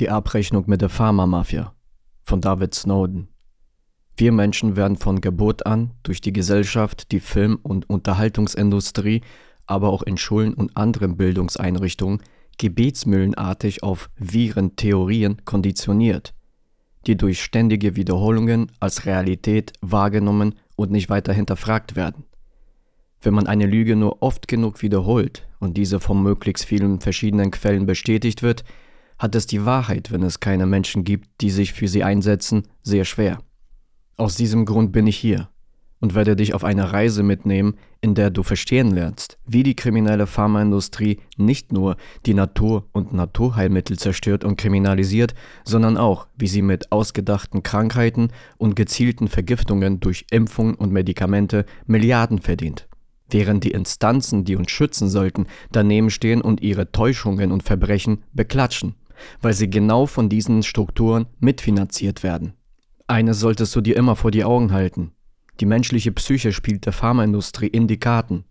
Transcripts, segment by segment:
Die Abrechnung mit der Pharmamafia von David Snowden. Wir Menschen werden von Geburt an durch die Gesellschaft, die Film- und Unterhaltungsindustrie, aber auch in Schulen und anderen Bildungseinrichtungen gebetsmühlenartig auf Virentheorien konditioniert, die durch ständige Wiederholungen als Realität wahrgenommen und nicht weiter hinterfragt werden. Wenn man eine Lüge nur oft genug wiederholt und diese von möglichst vielen verschiedenen Quellen bestätigt wird, hat es die Wahrheit, wenn es keine Menschen gibt, die sich für sie einsetzen, sehr schwer. Aus diesem Grund bin ich hier und werde dich auf eine Reise mitnehmen, in der du verstehen lernst, wie die kriminelle Pharmaindustrie nicht nur die Natur und Naturheilmittel zerstört und kriminalisiert, sondern auch, wie sie mit ausgedachten Krankheiten und gezielten Vergiftungen durch Impfungen und Medikamente Milliarden verdient während die Instanzen, die uns schützen sollten, daneben stehen und ihre Täuschungen und Verbrechen beklatschen weil sie genau von diesen Strukturen mitfinanziert werden. Eines solltest du dir immer vor die Augen halten. Die menschliche Psyche spielt der Pharmaindustrie in die Karten.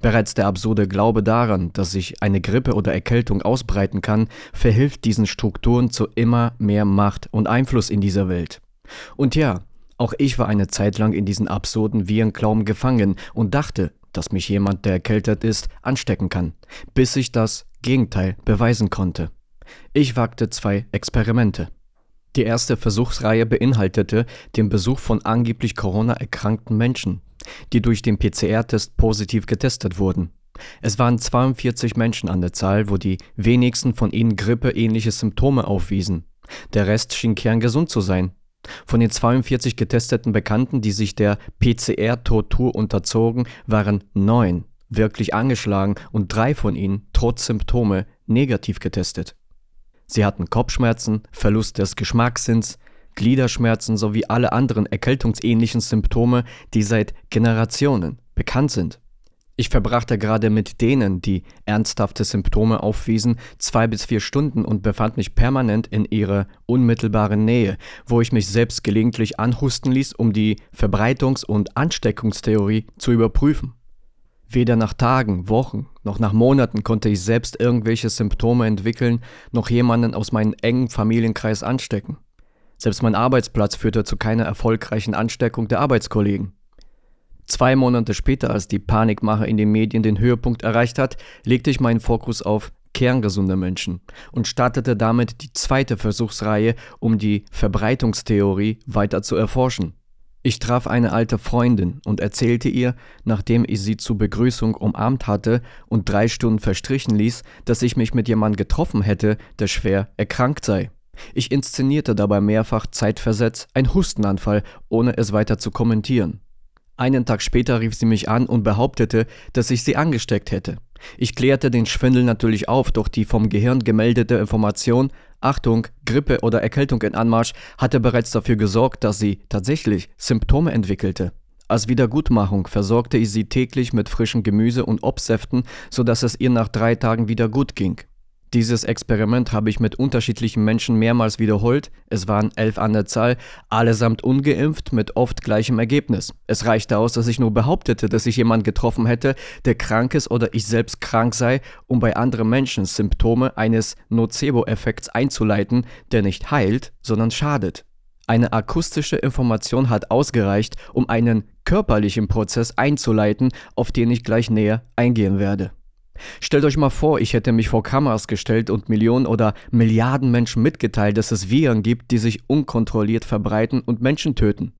Bereits der absurde Glaube daran, dass sich eine Grippe oder Erkältung ausbreiten kann, verhilft diesen Strukturen zu immer mehr Macht und Einfluss in dieser Welt. Und ja, auch ich war eine Zeit lang in diesen absurden Virenglauben gefangen und dachte, dass mich jemand, der erkältet ist, anstecken kann, bis ich das Gegenteil beweisen konnte. Ich wagte zwei Experimente. Die erste Versuchsreihe beinhaltete den Besuch von angeblich Corona erkrankten Menschen, die durch den PCR-Test positiv getestet wurden. Es waren 42 Menschen an der Zahl, wo die wenigsten von ihnen grippeähnliche Symptome aufwiesen. Der Rest schien kerngesund zu sein. Von den 42 getesteten Bekannten, die sich der PCR-Tortur unterzogen, waren neun wirklich angeschlagen und drei von ihnen, trotz Symptome, negativ getestet. Sie hatten Kopfschmerzen, Verlust des Geschmackssinns, Gliederschmerzen sowie alle anderen erkältungsähnlichen Symptome, die seit Generationen bekannt sind. Ich verbrachte gerade mit denen, die ernsthafte Symptome aufwiesen, zwei bis vier Stunden und befand mich permanent in ihrer unmittelbaren Nähe, wo ich mich selbst gelegentlich anhusten ließ, um die Verbreitungs- und Ansteckungstheorie zu überprüfen. Weder nach Tagen, Wochen noch nach Monaten konnte ich selbst irgendwelche Symptome entwickeln, noch jemanden aus meinem engen Familienkreis anstecken. Selbst mein Arbeitsplatz führte zu keiner erfolgreichen Ansteckung der Arbeitskollegen. Zwei Monate später, als die Panikmache in den Medien den Höhepunkt erreicht hat, legte ich meinen Fokus auf kerngesunde Menschen und startete damit die zweite Versuchsreihe, um die Verbreitungstheorie weiter zu erforschen. Ich traf eine alte Freundin und erzählte ihr, nachdem ich sie zur Begrüßung umarmt hatte und drei Stunden verstrichen ließ, dass ich mich mit jemandem getroffen hätte, der schwer erkrankt sei. Ich inszenierte dabei mehrfach zeitversetzt ein Hustenanfall, ohne es weiter zu kommentieren. Einen Tag später rief sie mich an und behauptete, dass ich sie angesteckt hätte. Ich klärte den Schwindel natürlich auf, doch die vom Gehirn gemeldete Information, Achtung, Grippe oder Erkältung in Anmarsch, hatte bereits dafür gesorgt, dass sie tatsächlich Symptome entwickelte. Als Wiedergutmachung versorgte ich sie täglich mit frischem Gemüse und Obstsäften, sodass es ihr nach drei Tagen wieder gut ging. Dieses Experiment habe ich mit unterschiedlichen Menschen mehrmals wiederholt, es waren elf an der Zahl, allesamt ungeimpft mit oft gleichem Ergebnis. Es reichte aus, dass ich nur behauptete, dass ich jemanden getroffen hätte, der krank ist oder ich selbst krank sei, um bei anderen Menschen Symptome eines Nocebo-Effekts einzuleiten, der nicht heilt, sondern schadet. Eine akustische Information hat ausgereicht, um einen körperlichen Prozess einzuleiten, auf den ich gleich näher eingehen werde. Stellt euch mal vor, ich hätte mich vor Kameras gestellt und Millionen oder Milliarden Menschen mitgeteilt, dass es Viren gibt, die sich unkontrolliert verbreiten und Menschen töten.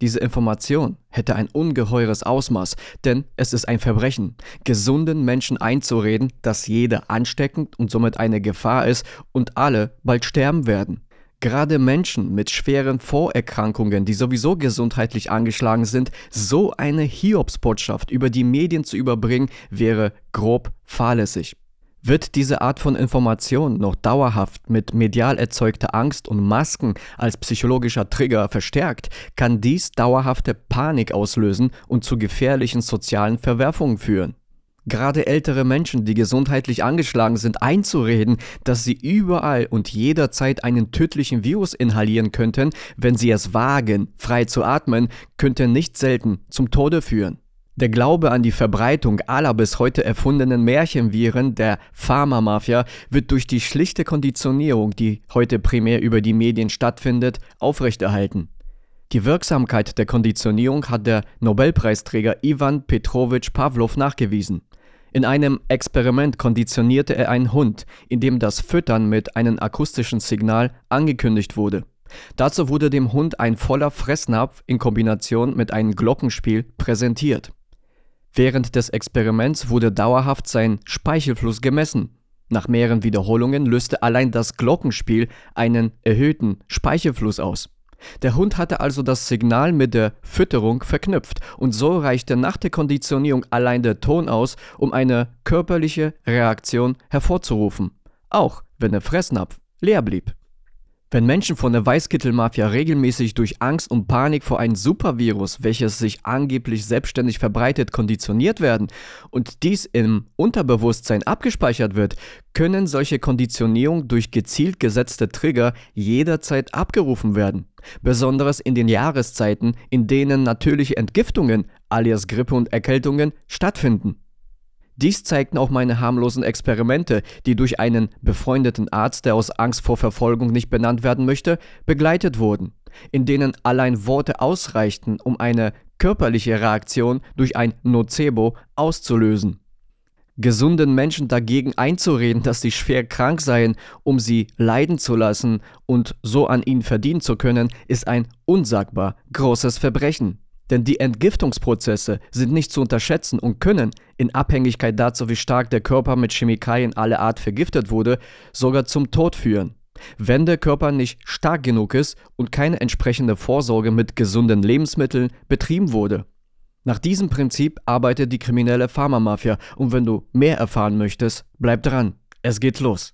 Diese Information hätte ein ungeheures Ausmaß, denn es ist ein Verbrechen, gesunden Menschen einzureden, dass jeder ansteckend und somit eine Gefahr ist und alle bald sterben werden. Gerade Menschen mit schweren Vorerkrankungen, die sowieso gesundheitlich angeschlagen sind, so eine Hiobsbotschaft über die Medien zu überbringen, wäre grob fahrlässig. Wird diese Art von Information noch dauerhaft mit medial erzeugter Angst und Masken als psychologischer Trigger verstärkt, kann dies dauerhafte Panik auslösen und zu gefährlichen sozialen Verwerfungen führen gerade ältere Menschen, die gesundheitlich angeschlagen sind, einzureden, dass sie überall und jederzeit einen tödlichen Virus inhalieren könnten, wenn sie es wagen, frei zu atmen, könnte nicht selten zum Tode führen. Der Glaube an die Verbreitung aller bis heute erfundenen Märchenviren der Pharmamafia wird durch die schlichte Konditionierung, die heute primär über die Medien stattfindet, aufrechterhalten. Die Wirksamkeit der Konditionierung hat der Nobelpreisträger Ivan Petrovich Pavlov nachgewiesen. In einem Experiment konditionierte er einen Hund, in dem das Füttern mit einem akustischen Signal angekündigt wurde. Dazu wurde dem Hund ein voller Fressnapf in Kombination mit einem Glockenspiel präsentiert. Während des Experiments wurde dauerhaft sein Speichelfluss gemessen. Nach mehreren Wiederholungen löste allein das Glockenspiel einen erhöhten Speichelfluss aus. Der Hund hatte also das Signal mit der Fütterung verknüpft und so reichte nach der Konditionierung allein der Ton aus, um eine körperliche Reaktion hervorzurufen, auch wenn der Fressnapf leer blieb. Wenn Menschen von der Weißkittelmafia regelmäßig durch Angst und Panik vor einem Supervirus, welches sich angeblich selbstständig verbreitet, konditioniert werden und dies im Unterbewusstsein abgespeichert wird, können solche Konditionierungen durch gezielt gesetzte Trigger jederzeit abgerufen werden. Besonders in den Jahreszeiten, in denen natürliche Entgiftungen, alias Grippe und Erkältungen, stattfinden. Dies zeigten auch meine harmlosen Experimente, die durch einen befreundeten Arzt, der aus Angst vor Verfolgung nicht benannt werden möchte, begleitet wurden, in denen allein Worte ausreichten, um eine körperliche Reaktion durch ein Nocebo auszulösen. Gesunden Menschen dagegen einzureden, dass sie schwer krank seien, um sie leiden zu lassen und so an ihnen verdienen zu können, ist ein unsagbar großes Verbrechen. Denn die Entgiftungsprozesse sind nicht zu unterschätzen und können, in Abhängigkeit dazu, wie stark der Körper mit Chemikalien aller Art vergiftet wurde, sogar zum Tod führen. Wenn der Körper nicht stark genug ist und keine entsprechende Vorsorge mit gesunden Lebensmitteln betrieben wurde. Nach diesem Prinzip arbeitet die kriminelle Pharmamafia und wenn du mehr erfahren möchtest, bleib dran. Es geht los.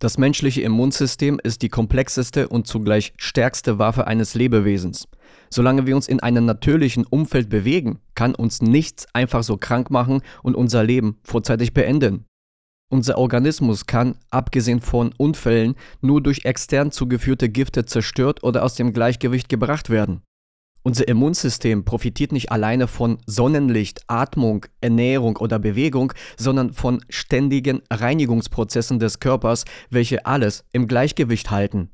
Das menschliche Immunsystem ist die komplexeste und zugleich stärkste Waffe eines Lebewesens. Solange wir uns in einem natürlichen Umfeld bewegen, kann uns nichts einfach so krank machen und unser Leben vorzeitig beenden. Unser Organismus kann, abgesehen von Unfällen, nur durch extern zugeführte Gifte zerstört oder aus dem Gleichgewicht gebracht werden. Unser Immunsystem profitiert nicht alleine von Sonnenlicht, Atmung, Ernährung oder Bewegung, sondern von ständigen Reinigungsprozessen des Körpers, welche alles im Gleichgewicht halten.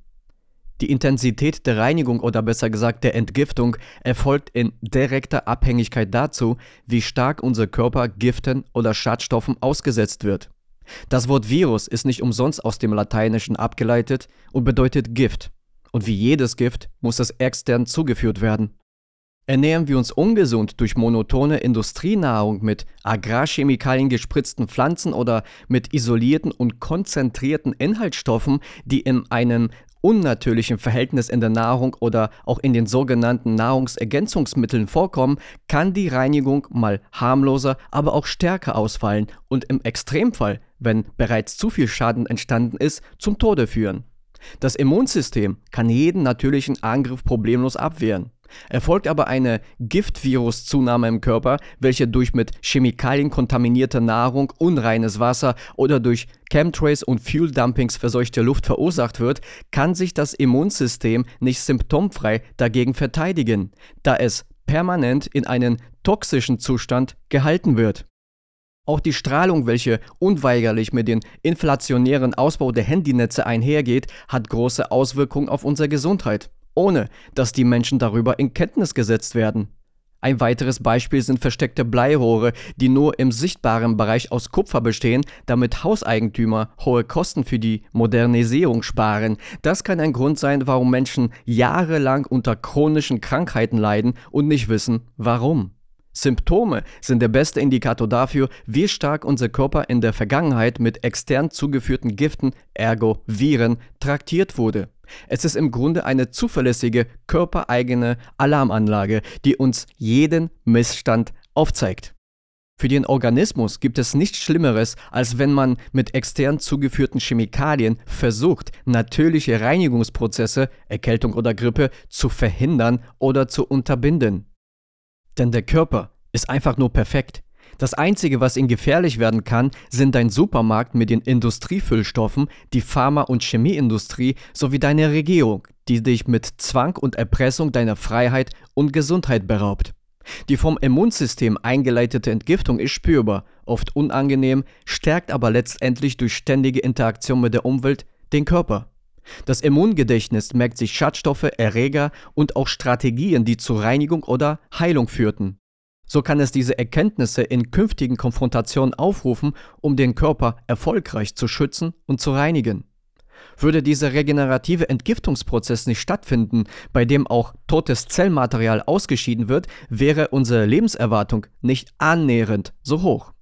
Die Intensität der Reinigung oder besser gesagt der Entgiftung erfolgt in direkter Abhängigkeit dazu, wie stark unser Körper Giften oder Schadstoffen ausgesetzt wird. Das Wort Virus ist nicht umsonst aus dem Lateinischen abgeleitet und bedeutet Gift und wie jedes Gift muss es extern zugeführt werden. Ernähren wir uns ungesund durch monotone Industrienahrung mit Agrarchemikalien gespritzten Pflanzen oder mit isolierten und konzentrierten Inhaltsstoffen, die in einem unnatürlichen Verhältnis in der Nahrung oder auch in den sogenannten Nahrungsergänzungsmitteln vorkommen, kann die Reinigung mal harmloser, aber auch stärker ausfallen und im Extremfall, wenn bereits zu viel Schaden entstanden ist, zum Tode führen. Das Immunsystem kann jeden natürlichen Angriff problemlos abwehren. Erfolgt aber eine Giftviruszunahme im Körper, welche durch mit Chemikalien kontaminierte Nahrung, unreines Wasser oder durch Chemtrails und Fuel-Dumpings verseuchte Luft verursacht wird, kann sich das Immunsystem nicht symptomfrei dagegen verteidigen, da es permanent in einen toxischen Zustand gehalten wird. Auch die Strahlung, welche unweigerlich mit dem inflationären Ausbau der Handynetze einhergeht, hat große Auswirkungen auf unsere Gesundheit, ohne dass die Menschen darüber in Kenntnis gesetzt werden. Ein weiteres Beispiel sind versteckte Bleirohre, die nur im sichtbaren Bereich aus Kupfer bestehen, damit Hauseigentümer hohe Kosten für die Modernisierung sparen. Das kann ein Grund sein, warum Menschen jahrelang unter chronischen Krankheiten leiden und nicht wissen, warum. Symptome sind der beste Indikator dafür, wie stark unser Körper in der Vergangenheit mit extern zugeführten Giften, ergo Viren, traktiert wurde. Es ist im Grunde eine zuverlässige, körpereigene Alarmanlage, die uns jeden Missstand aufzeigt. Für den Organismus gibt es nichts Schlimmeres, als wenn man mit extern zugeführten Chemikalien versucht, natürliche Reinigungsprozesse, Erkältung oder Grippe, zu verhindern oder zu unterbinden. Denn der Körper ist einfach nur perfekt. Das Einzige, was ihn gefährlich werden kann, sind dein Supermarkt mit den Industriefüllstoffen, die Pharma- und Chemieindustrie sowie deine Regierung, die dich mit Zwang und Erpressung deiner Freiheit und Gesundheit beraubt. Die vom Immunsystem eingeleitete Entgiftung ist spürbar, oft unangenehm, stärkt aber letztendlich durch ständige Interaktion mit der Umwelt den Körper. Das Immungedächtnis merkt sich Schadstoffe, Erreger und auch Strategien, die zur Reinigung oder Heilung führten. So kann es diese Erkenntnisse in künftigen Konfrontationen aufrufen, um den Körper erfolgreich zu schützen und zu reinigen. Würde dieser regenerative Entgiftungsprozess nicht stattfinden, bei dem auch totes Zellmaterial ausgeschieden wird, wäre unsere Lebenserwartung nicht annähernd so hoch.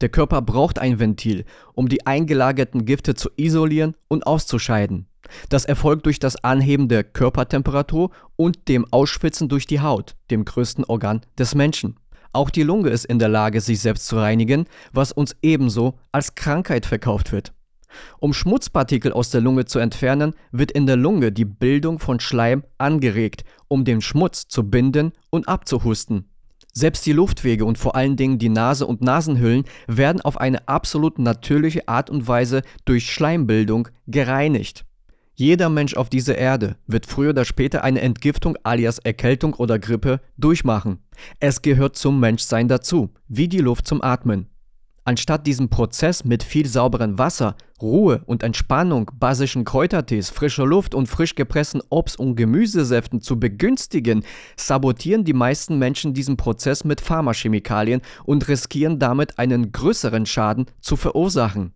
Der Körper braucht ein Ventil, um die eingelagerten Gifte zu isolieren und auszuscheiden. Das erfolgt durch das Anheben der Körpertemperatur und dem Ausschwitzen durch die Haut, dem größten Organ des Menschen. Auch die Lunge ist in der Lage, sich selbst zu reinigen, was uns ebenso als Krankheit verkauft wird. Um Schmutzpartikel aus der Lunge zu entfernen, wird in der Lunge die Bildung von Schleim angeregt, um den Schmutz zu binden und abzuhusten. Selbst die Luftwege und vor allen Dingen die Nase und Nasenhüllen werden auf eine absolut natürliche Art und Weise durch Schleimbildung gereinigt. Jeder Mensch auf dieser Erde wird früher oder später eine Entgiftung alias Erkältung oder Grippe durchmachen. Es gehört zum Menschsein dazu, wie die Luft zum Atmen. Anstatt diesen Prozess mit viel sauberem Wasser, Ruhe und Entspannung, basischen Kräutertees, frischer Luft und frisch gepressten Obst- und Gemüsesäften zu begünstigen, sabotieren die meisten Menschen diesen Prozess mit Pharmachemikalien und riskieren damit einen größeren Schaden zu verursachen.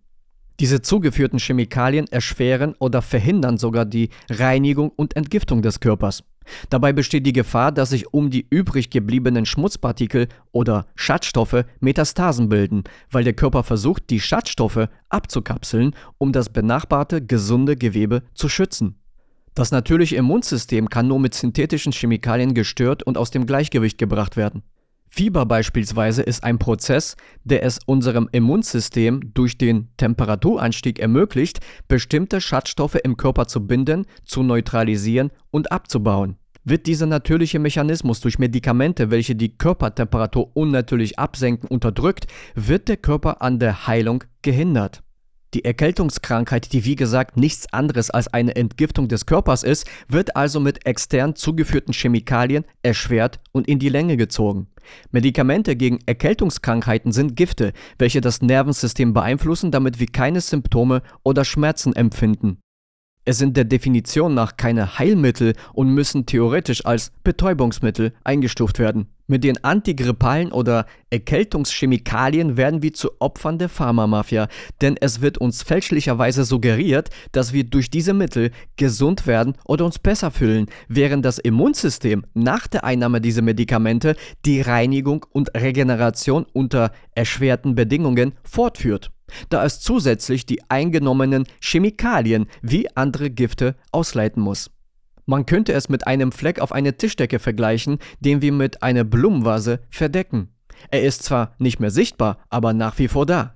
Diese zugeführten Chemikalien erschweren oder verhindern sogar die Reinigung und Entgiftung des Körpers. Dabei besteht die Gefahr, dass sich um die übrig gebliebenen Schmutzpartikel oder Schadstoffe Metastasen bilden, weil der Körper versucht, die Schadstoffe abzukapseln, um das benachbarte gesunde Gewebe zu schützen. Das natürliche Immunsystem kann nur mit synthetischen Chemikalien gestört und aus dem Gleichgewicht gebracht werden. Fieber beispielsweise ist ein Prozess, der es unserem Immunsystem durch den Temperaturanstieg ermöglicht, bestimmte Schadstoffe im Körper zu binden, zu neutralisieren und abzubauen. Wird dieser natürliche Mechanismus durch Medikamente, welche die Körpertemperatur unnatürlich absenken, unterdrückt, wird der Körper an der Heilung gehindert. Die Erkältungskrankheit, die wie gesagt nichts anderes als eine Entgiftung des Körpers ist, wird also mit extern zugeführten Chemikalien erschwert und in die Länge gezogen. Medikamente gegen Erkältungskrankheiten sind Gifte, welche das Nervensystem beeinflussen, damit wir keine Symptome oder Schmerzen empfinden. Es sind der Definition nach keine Heilmittel und müssen theoretisch als Betäubungsmittel eingestuft werden. Mit den antigrippalen oder Erkältungschemikalien werden wir zu Opfern der Pharmamafia, denn es wird uns fälschlicherweise suggeriert, dass wir durch diese Mittel gesund werden oder uns besser fühlen, während das Immunsystem nach der Einnahme dieser Medikamente die Reinigung und Regeneration unter erschwerten Bedingungen fortführt da es zusätzlich die eingenommenen Chemikalien wie andere Gifte ausleiten muss. Man könnte es mit einem Fleck auf eine Tischdecke vergleichen, den wir mit einer Blumenvase verdecken. Er ist zwar nicht mehr sichtbar, aber nach wie vor da.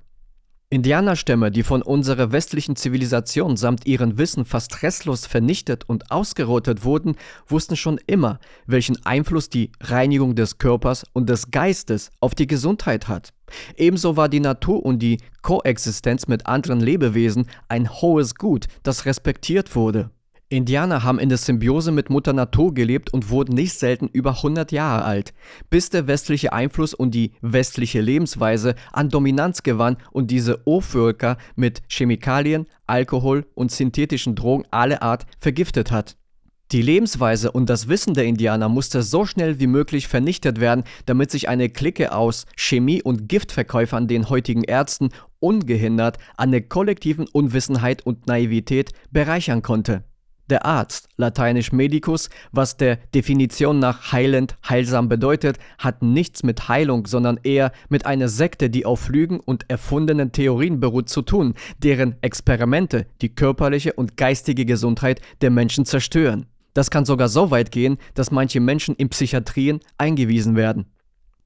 Indianerstämme, die von unserer westlichen Zivilisation samt ihren Wissen fast restlos vernichtet und ausgerottet wurden, wussten schon immer, welchen Einfluss die Reinigung des Körpers und des Geistes auf die Gesundheit hat. Ebenso war die Natur und die Koexistenz mit anderen Lebewesen ein hohes Gut, das respektiert wurde. Indianer haben in der Symbiose mit Mutter Natur gelebt und wurden nicht selten über 100 Jahre alt, bis der westliche Einfluss und die westliche Lebensweise an Dominanz gewann und diese Urvölker mit Chemikalien, Alkohol und synthetischen Drogen aller Art vergiftet hat. Die Lebensweise und das Wissen der Indianer musste so schnell wie möglich vernichtet werden, damit sich eine Clique aus Chemie- und Giftverkäufern den heutigen Ärzten ungehindert an der kollektiven Unwissenheit und Naivität bereichern konnte. Der Arzt, lateinisch medicus, was der Definition nach heilend, heilsam bedeutet, hat nichts mit Heilung, sondern eher mit einer Sekte, die auf Lügen und erfundenen Theorien beruht, zu tun, deren Experimente die körperliche und geistige Gesundheit der Menschen zerstören. Das kann sogar so weit gehen, dass manche Menschen in Psychiatrien eingewiesen werden.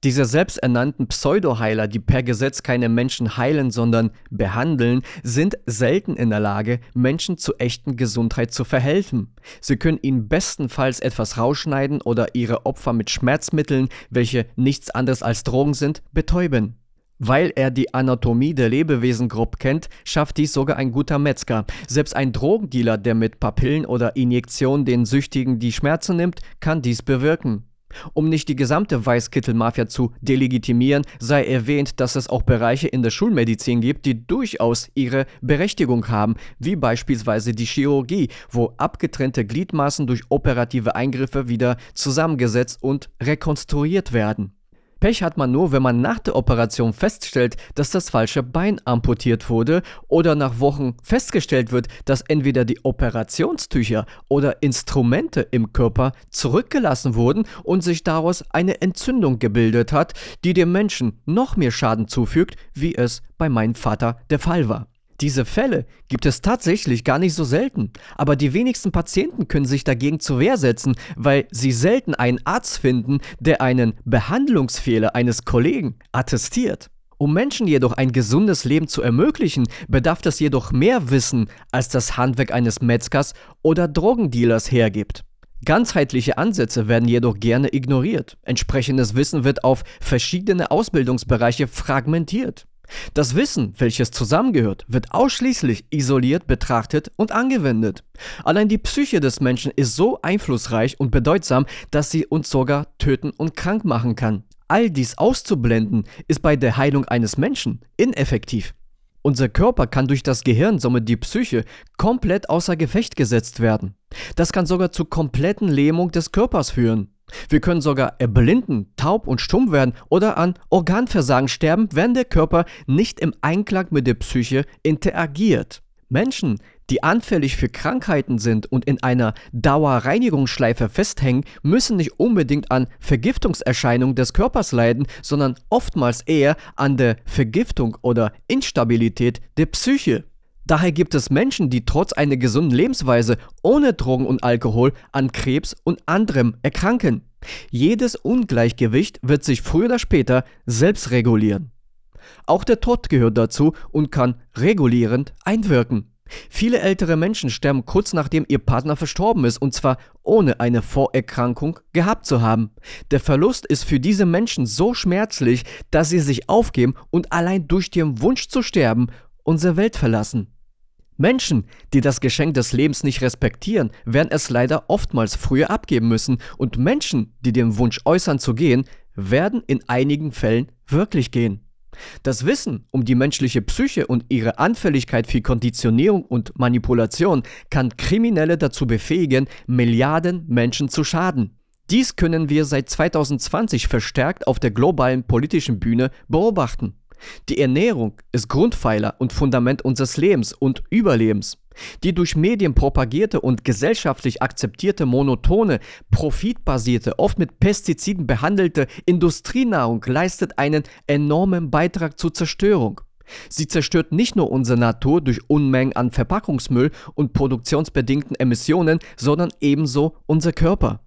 Diese selbsternannten Pseudoheiler, die per Gesetz keine Menschen heilen, sondern behandeln, sind selten in der Lage, Menschen zu echten Gesundheit zu verhelfen. Sie können ihnen bestenfalls etwas rausschneiden oder ihre Opfer mit Schmerzmitteln, welche nichts anderes als Drogen sind, betäuben. Weil er die Anatomie der Lebewesen grob kennt, schafft dies sogar ein guter Metzger. Selbst ein Drogendealer, der mit Papillen oder Injektionen den Süchtigen die Schmerzen nimmt, kann dies bewirken. Um nicht die gesamte Weißkittel-Mafia zu delegitimieren, sei erwähnt, dass es auch Bereiche in der Schulmedizin gibt, die durchaus ihre Berechtigung haben, wie beispielsweise die Chirurgie, wo abgetrennte Gliedmaßen durch operative Eingriffe wieder zusammengesetzt und rekonstruiert werden. Pech hat man nur, wenn man nach der Operation feststellt, dass das falsche Bein amputiert wurde oder nach Wochen festgestellt wird, dass entweder die Operationstücher oder Instrumente im Körper zurückgelassen wurden und sich daraus eine Entzündung gebildet hat, die dem Menschen noch mehr Schaden zufügt, wie es bei meinem Vater der Fall war. Diese Fälle gibt es tatsächlich gar nicht so selten, aber die wenigsten Patienten können sich dagegen zur Wehr setzen, weil sie selten einen Arzt finden, der einen Behandlungsfehler eines Kollegen attestiert. Um Menschen jedoch ein gesundes Leben zu ermöglichen, bedarf es jedoch mehr Wissen, als das Handwerk eines Metzgers oder Drogendealers hergibt. Ganzheitliche Ansätze werden jedoch gerne ignoriert. Entsprechendes Wissen wird auf verschiedene Ausbildungsbereiche fragmentiert. Das Wissen, welches zusammengehört, wird ausschließlich isoliert betrachtet und angewendet. Allein die Psyche des Menschen ist so einflussreich und bedeutsam, dass sie uns sogar töten und krank machen kann. All dies auszublenden, ist bei der Heilung eines Menschen ineffektiv. Unser Körper kann durch das Gehirn, somit die Psyche, komplett außer Gefecht gesetzt werden. Das kann sogar zur kompletten Lähmung des Körpers führen. Wir können sogar erblinden, taub und stumm werden oder an Organversagen sterben, wenn der Körper nicht im Einklang mit der Psyche interagiert. Menschen, die anfällig für Krankheiten sind und in einer Dauerreinigungsschleife festhängen, müssen nicht unbedingt an Vergiftungserscheinungen des Körpers leiden, sondern oftmals eher an der Vergiftung oder Instabilität der Psyche. Daher gibt es Menschen, die trotz einer gesunden Lebensweise ohne Drogen und Alkohol an Krebs und anderem erkranken. Jedes Ungleichgewicht wird sich früher oder später selbst regulieren. Auch der Tod gehört dazu und kann regulierend einwirken. Viele ältere Menschen sterben kurz nachdem ihr Partner verstorben ist und zwar ohne eine Vorerkrankung gehabt zu haben. Der Verlust ist für diese Menschen so schmerzlich, dass sie sich aufgeben und allein durch den Wunsch zu sterben unsere Welt verlassen. Menschen, die das Geschenk des Lebens nicht respektieren, werden es leider oftmals früher abgeben müssen und Menschen, die den Wunsch äußern zu gehen, werden in einigen Fällen wirklich gehen. Das Wissen um die menschliche Psyche und ihre Anfälligkeit für Konditionierung und Manipulation kann Kriminelle dazu befähigen, Milliarden Menschen zu schaden. Dies können wir seit 2020 verstärkt auf der globalen politischen Bühne beobachten. Die Ernährung ist Grundpfeiler und Fundament unseres Lebens und Überlebens. Die durch Medien propagierte und gesellschaftlich akzeptierte monotone, profitbasierte, oft mit Pestiziden behandelte Industrienahrung leistet einen enormen Beitrag zur Zerstörung. Sie zerstört nicht nur unsere Natur durch Unmengen an Verpackungsmüll und produktionsbedingten Emissionen, sondern ebenso unser Körper.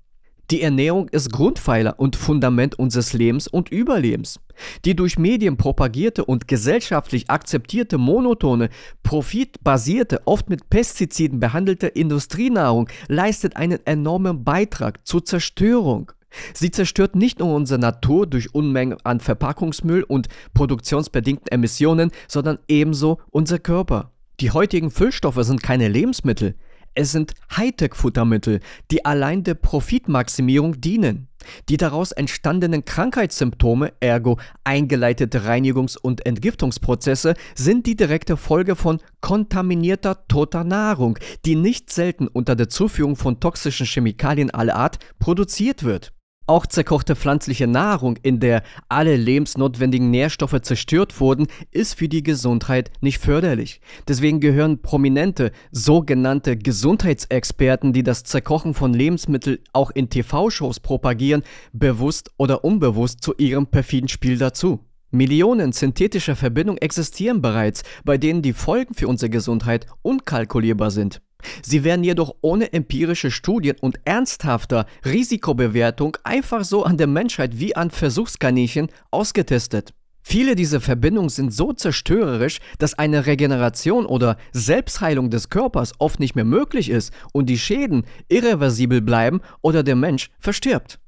Die Ernährung ist Grundpfeiler und Fundament unseres Lebens und Überlebens. Die durch Medien propagierte und gesellschaftlich akzeptierte monotone, profitbasierte, oft mit Pestiziden behandelte Industrienahrung leistet einen enormen Beitrag zur Zerstörung. Sie zerstört nicht nur unsere Natur durch Unmengen an Verpackungsmüll und produktionsbedingten Emissionen, sondern ebenso unser Körper. Die heutigen Füllstoffe sind keine Lebensmittel. Es sind Hightech-Futtermittel, die allein der Profitmaximierung dienen. Die daraus entstandenen Krankheitssymptome, ergo eingeleitete Reinigungs- und Entgiftungsprozesse, sind die direkte Folge von kontaminierter toter Nahrung, die nicht selten unter der Zuführung von toxischen Chemikalien aller Art produziert wird. Auch zerkochte pflanzliche Nahrung, in der alle lebensnotwendigen Nährstoffe zerstört wurden, ist für die Gesundheit nicht förderlich. Deswegen gehören prominente sogenannte Gesundheitsexperten, die das Zerkochen von Lebensmitteln auch in TV-Shows propagieren, bewusst oder unbewusst zu ihrem perfiden Spiel dazu. Millionen synthetischer Verbindungen existieren bereits, bei denen die Folgen für unsere Gesundheit unkalkulierbar sind. Sie werden jedoch ohne empirische Studien und ernsthafter Risikobewertung einfach so an der Menschheit wie an Versuchskaninchen ausgetestet. Viele dieser Verbindungen sind so zerstörerisch, dass eine Regeneration oder Selbstheilung des Körpers oft nicht mehr möglich ist und die Schäden irreversibel bleiben oder der Mensch verstirbt.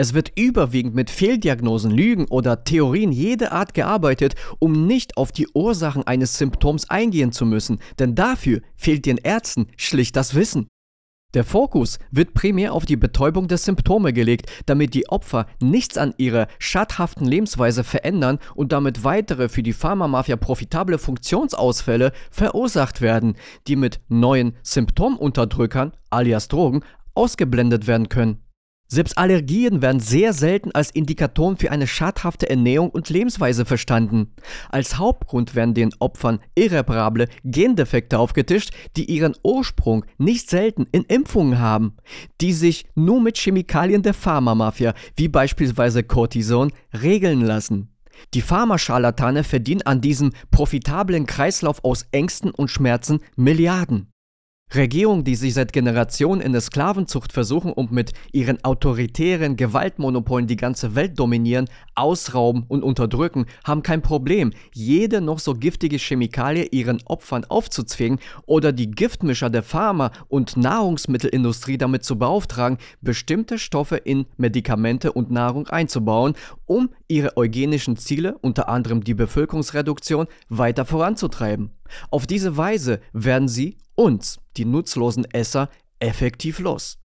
Es wird überwiegend mit Fehldiagnosen, Lügen oder Theorien jeder Art gearbeitet, um nicht auf die Ursachen eines Symptoms eingehen zu müssen, denn dafür fehlt den Ärzten schlicht das Wissen. Der Fokus wird primär auf die Betäubung der Symptome gelegt, damit die Opfer nichts an ihrer schadhaften Lebensweise verändern und damit weitere für die Pharmamafia profitable Funktionsausfälle verursacht werden, die mit neuen Symptomunterdrückern alias Drogen ausgeblendet werden können. Selbst Allergien werden sehr selten als Indikatoren für eine schadhafte Ernährung und Lebensweise verstanden. Als Hauptgrund werden den Opfern irreparable Gendefekte aufgetischt, die ihren Ursprung nicht selten in Impfungen haben, die sich nur mit Chemikalien der Pharmamafia, wie beispielsweise Cortison, regeln lassen. Die Pharmascharlatane verdienen an diesem profitablen Kreislauf aus Ängsten und Schmerzen Milliarden. Regierungen, die sich seit Generationen in der Sklavenzucht versuchen und mit ihren autoritären Gewaltmonopolen die ganze Welt dominieren, ausrauben und unterdrücken, haben kein Problem, jede noch so giftige Chemikalie ihren Opfern aufzuzwingen oder die Giftmischer der Pharma- und Nahrungsmittelindustrie damit zu beauftragen, bestimmte Stoffe in Medikamente und Nahrung einzubauen, um ihre eugenischen Ziele, unter anderem die Bevölkerungsreduktion, weiter voranzutreiben. Auf diese Weise werden sie uns, die nutzlosen Esser, effektiv los.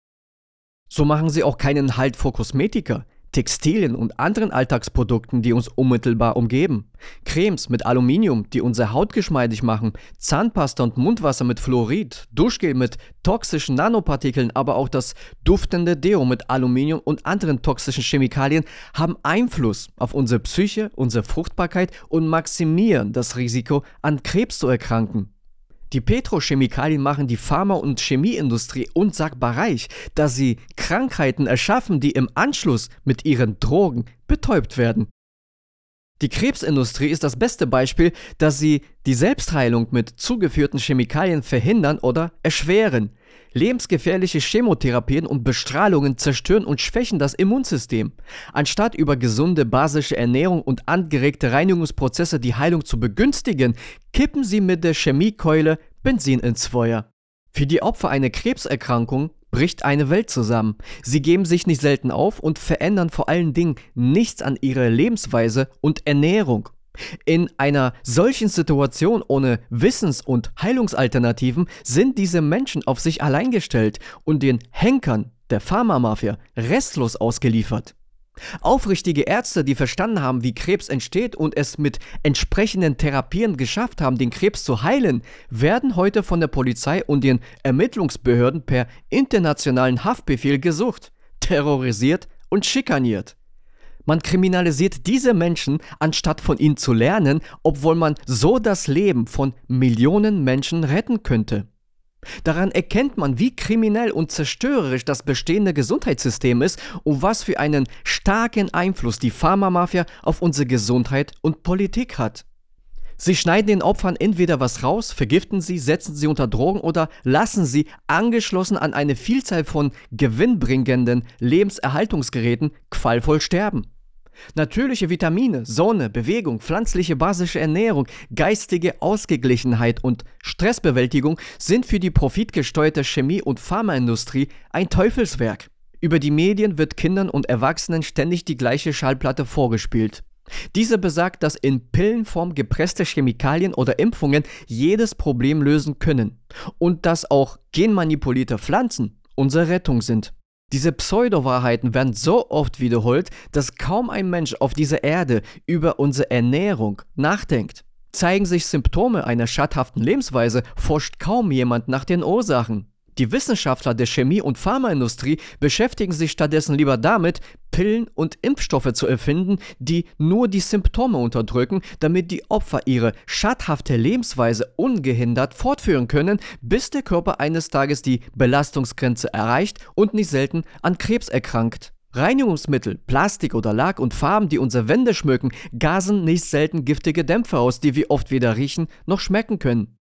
So machen sie auch keinen Halt vor Kosmetika, Textilien und anderen Alltagsprodukten, die uns unmittelbar umgeben. Cremes mit Aluminium, die unsere Haut geschmeidig machen, Zahnpasta und Mundwasser mit Fluorid, Duschgel mit toxischen Nanopartikeln, aber auch das duftende Deo mit Aluminium und anderen toxischen Chemikalien haben Einfluss auf unsere Psyche, unsere Fruchtbarkeit und maximieren das Risiko, an Krebs zu erkranken. Die Petrochemikalien machen die Pharma- und Chemieindustrie unsagbar reich, da sie Krankheiten erschaffen, die im Anschluss mit ihren Drogen betäubt werden. Die Krebsindustrie ist das beste Beispiel, dass sie die Selbstheilung mit zugeführten Chemikalien verhindern oder erschweren. Lebensgefährliche Chemotherapien und Bestrahlungen zerstören und schwächen das Immunsystem. Anstatt über gesunde basische Ernährung und angeregte Reinigungsprozesse die Heilung zu begünstigen, kippen sie mit der Chemiekeule Benzin ins Feuer. Für die Opfer einer Krebserkrankung bricht eine Welt zusammen. Sie geben sich nicht selten auf und verändern vor allen Dingen nichts an ihrer Lebensweise und Ernährung. In einer solchen Situation ohne Wissens- und Heilungsalternativen sind diese Menschen auf sich allein gestellt und den Henkern der Pharmamafia restlos ausgeliefert. Aufrichtige Ärzte, die verstanden haben, wie Krebs entsteht und es mit entsprechenden Therapien geschafft haben, den Krebs zu heilen, werden heute von der Polizei und den Ermittlungsbehörden per internationalen Haftbefehl gesucht, terrorisiert und schikaniert. Man kriminalisiert diese Menschen, anstatt von ihnen zu lernen, obwohl man so das Leben von Millionen Menschen retten könnte. Daran erkennt man, wie kriminell und zerstörerisch das bestehende Gesundheitssystem ist und was für einen starken Einfluss die Pharmamafia auf unsere Gesundheit und Politik hat. Sie schneiden den Opfern entweder was raus, vergiften sie, setzen sie unter Drogen oder lassen sie, angeschlossen an eine Vielzahl von gewinnbringenden Lebenserhaltungsgeräten, qualvoll sterben. Natürliche Vitamine, Sonne, Bewegung, pflanzliche basische Ernährung, geistige Ausgeglichenheit und Stressbewältigung sind für die profitgesteuerte Chemie- und Pharmaindustrie ein Teufelswerk. Über die Medien wird Kindern und Erwachsenen ständig die gleiche Schallplatte vorgespielt. Diese besagt, dass in Pillenform gepresste Chemikalien oder Impfungen jedes Problem lösen können und dass auch genmanipulierte Pflanzen unsere Rettung sind. Diese Pseudo-Wahrheiten werden so oft wiederholt, dass kaum ein Mensch auf dieser Erde über unsere Ernährung nachdenkt. Zeigen sich Symptome einer schadhaften Lebensweise, forscht kaum jemand nach den Ursachen. Die Wissenschaftler der Chemie- und Pharmaindustrie beschäftigen sich stattdessen lieber damit, Pillen und Impfstoffe zu erfinden, die nur die Symptome unterdrücken, damit die Opfer ihre schadhafte Lebensweise ungehindert fortführen können, bis der Körper eines Tages die Belastungsgrenze erreicht und nicht selten an Krebs erkrankt. Reinigungsmittel, Plastik oder Lack und Farben, die unsere Wände schmücken, gasen nicht selten giftige Dämpfe aus, die wir oft weder riechen noch schmecken können.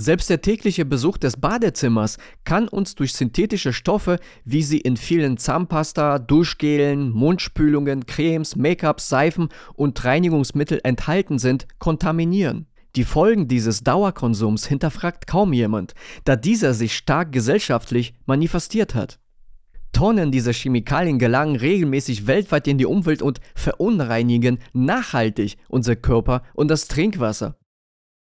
Selbst der tägliche Besuch des Badezimmers kann uns durch synthetische Stoffe, wie sie in vielen Zahnpasta, Duschgelen, Mundspülungen, Cremes, Make-ups, Seifen und Reinigungsmittel enthalten sind, kontaminieren. Die Folgen dieses Dauerkonsums hinterfragt kaum jemand, da dieser sich stark gesellschaftlich manifestiert hat. Tonnen dieser Chemikalien gelangen regelmäßig weltweit in die Umwelt und verunreinigen nachhaltig unser Körper und das Trinkwasser.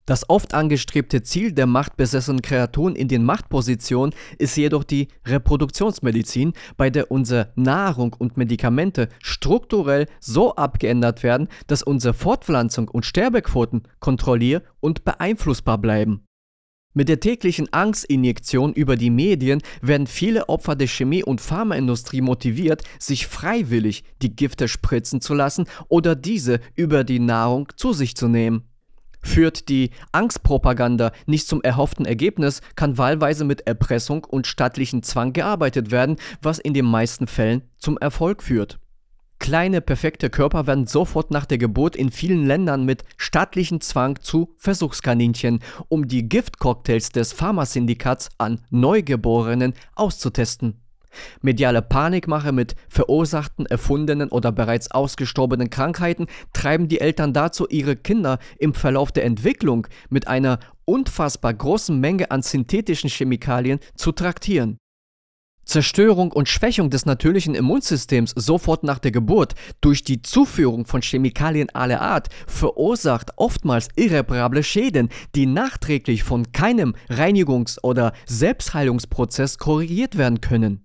Das oft angestrebte Ziel der machtbesessenen Kreaturen in den Machtpositionen ist jedoch die Reproduktionsmedizin, bei der unsere Nahrung und Medikamente strukturell so abgeändert werden, dass unsere Fortpflanzung und Sterbequoten kontrollier- und beeinflussbar bleiben. Mit der täglichen Angstinjektion über die Medien werden viele Opfer der Chemie- und Pharmaindustrie motiviert, sich freiwillig die Gifte spritzen zu lassen oder diese über die Nahrung zu sich zu nehmen. Führt die Angstpropaganda nicht zum erhofften Ergebnis, kann wahlweise mit Erpressung und staatlichen Zwang gearbeitet werden, was in den meisten Fällen zum Erfolg führt. Kleine perfekte Körper werden sofort nach der Geburt in vielen Ländern mit staatlichem Zwang zu Versuchskaninchen, um die Giftcocktails des Pharmasyndikats an Neugeborenen auszutesten. Mediale Panikmache mit verursachten, erfundenen oder bereits ausgestorbenen Krankheiten treiben die Eltern dazu, ihre Kinder im Verlauf der Entwicklung mit einer unfassbar großen Menge an synthetischen Chemikalien zu traktieren. Zerstörung und Schwächung des natürlichen Immunsystems sofort nach der Geburt durch die Zuführung von Chemikalien aller Art verursacht oftmals irreparable Schäden, die nachträglich von keinem Reinigungs- oder Selbstheilungsprozess korrigiert werden können.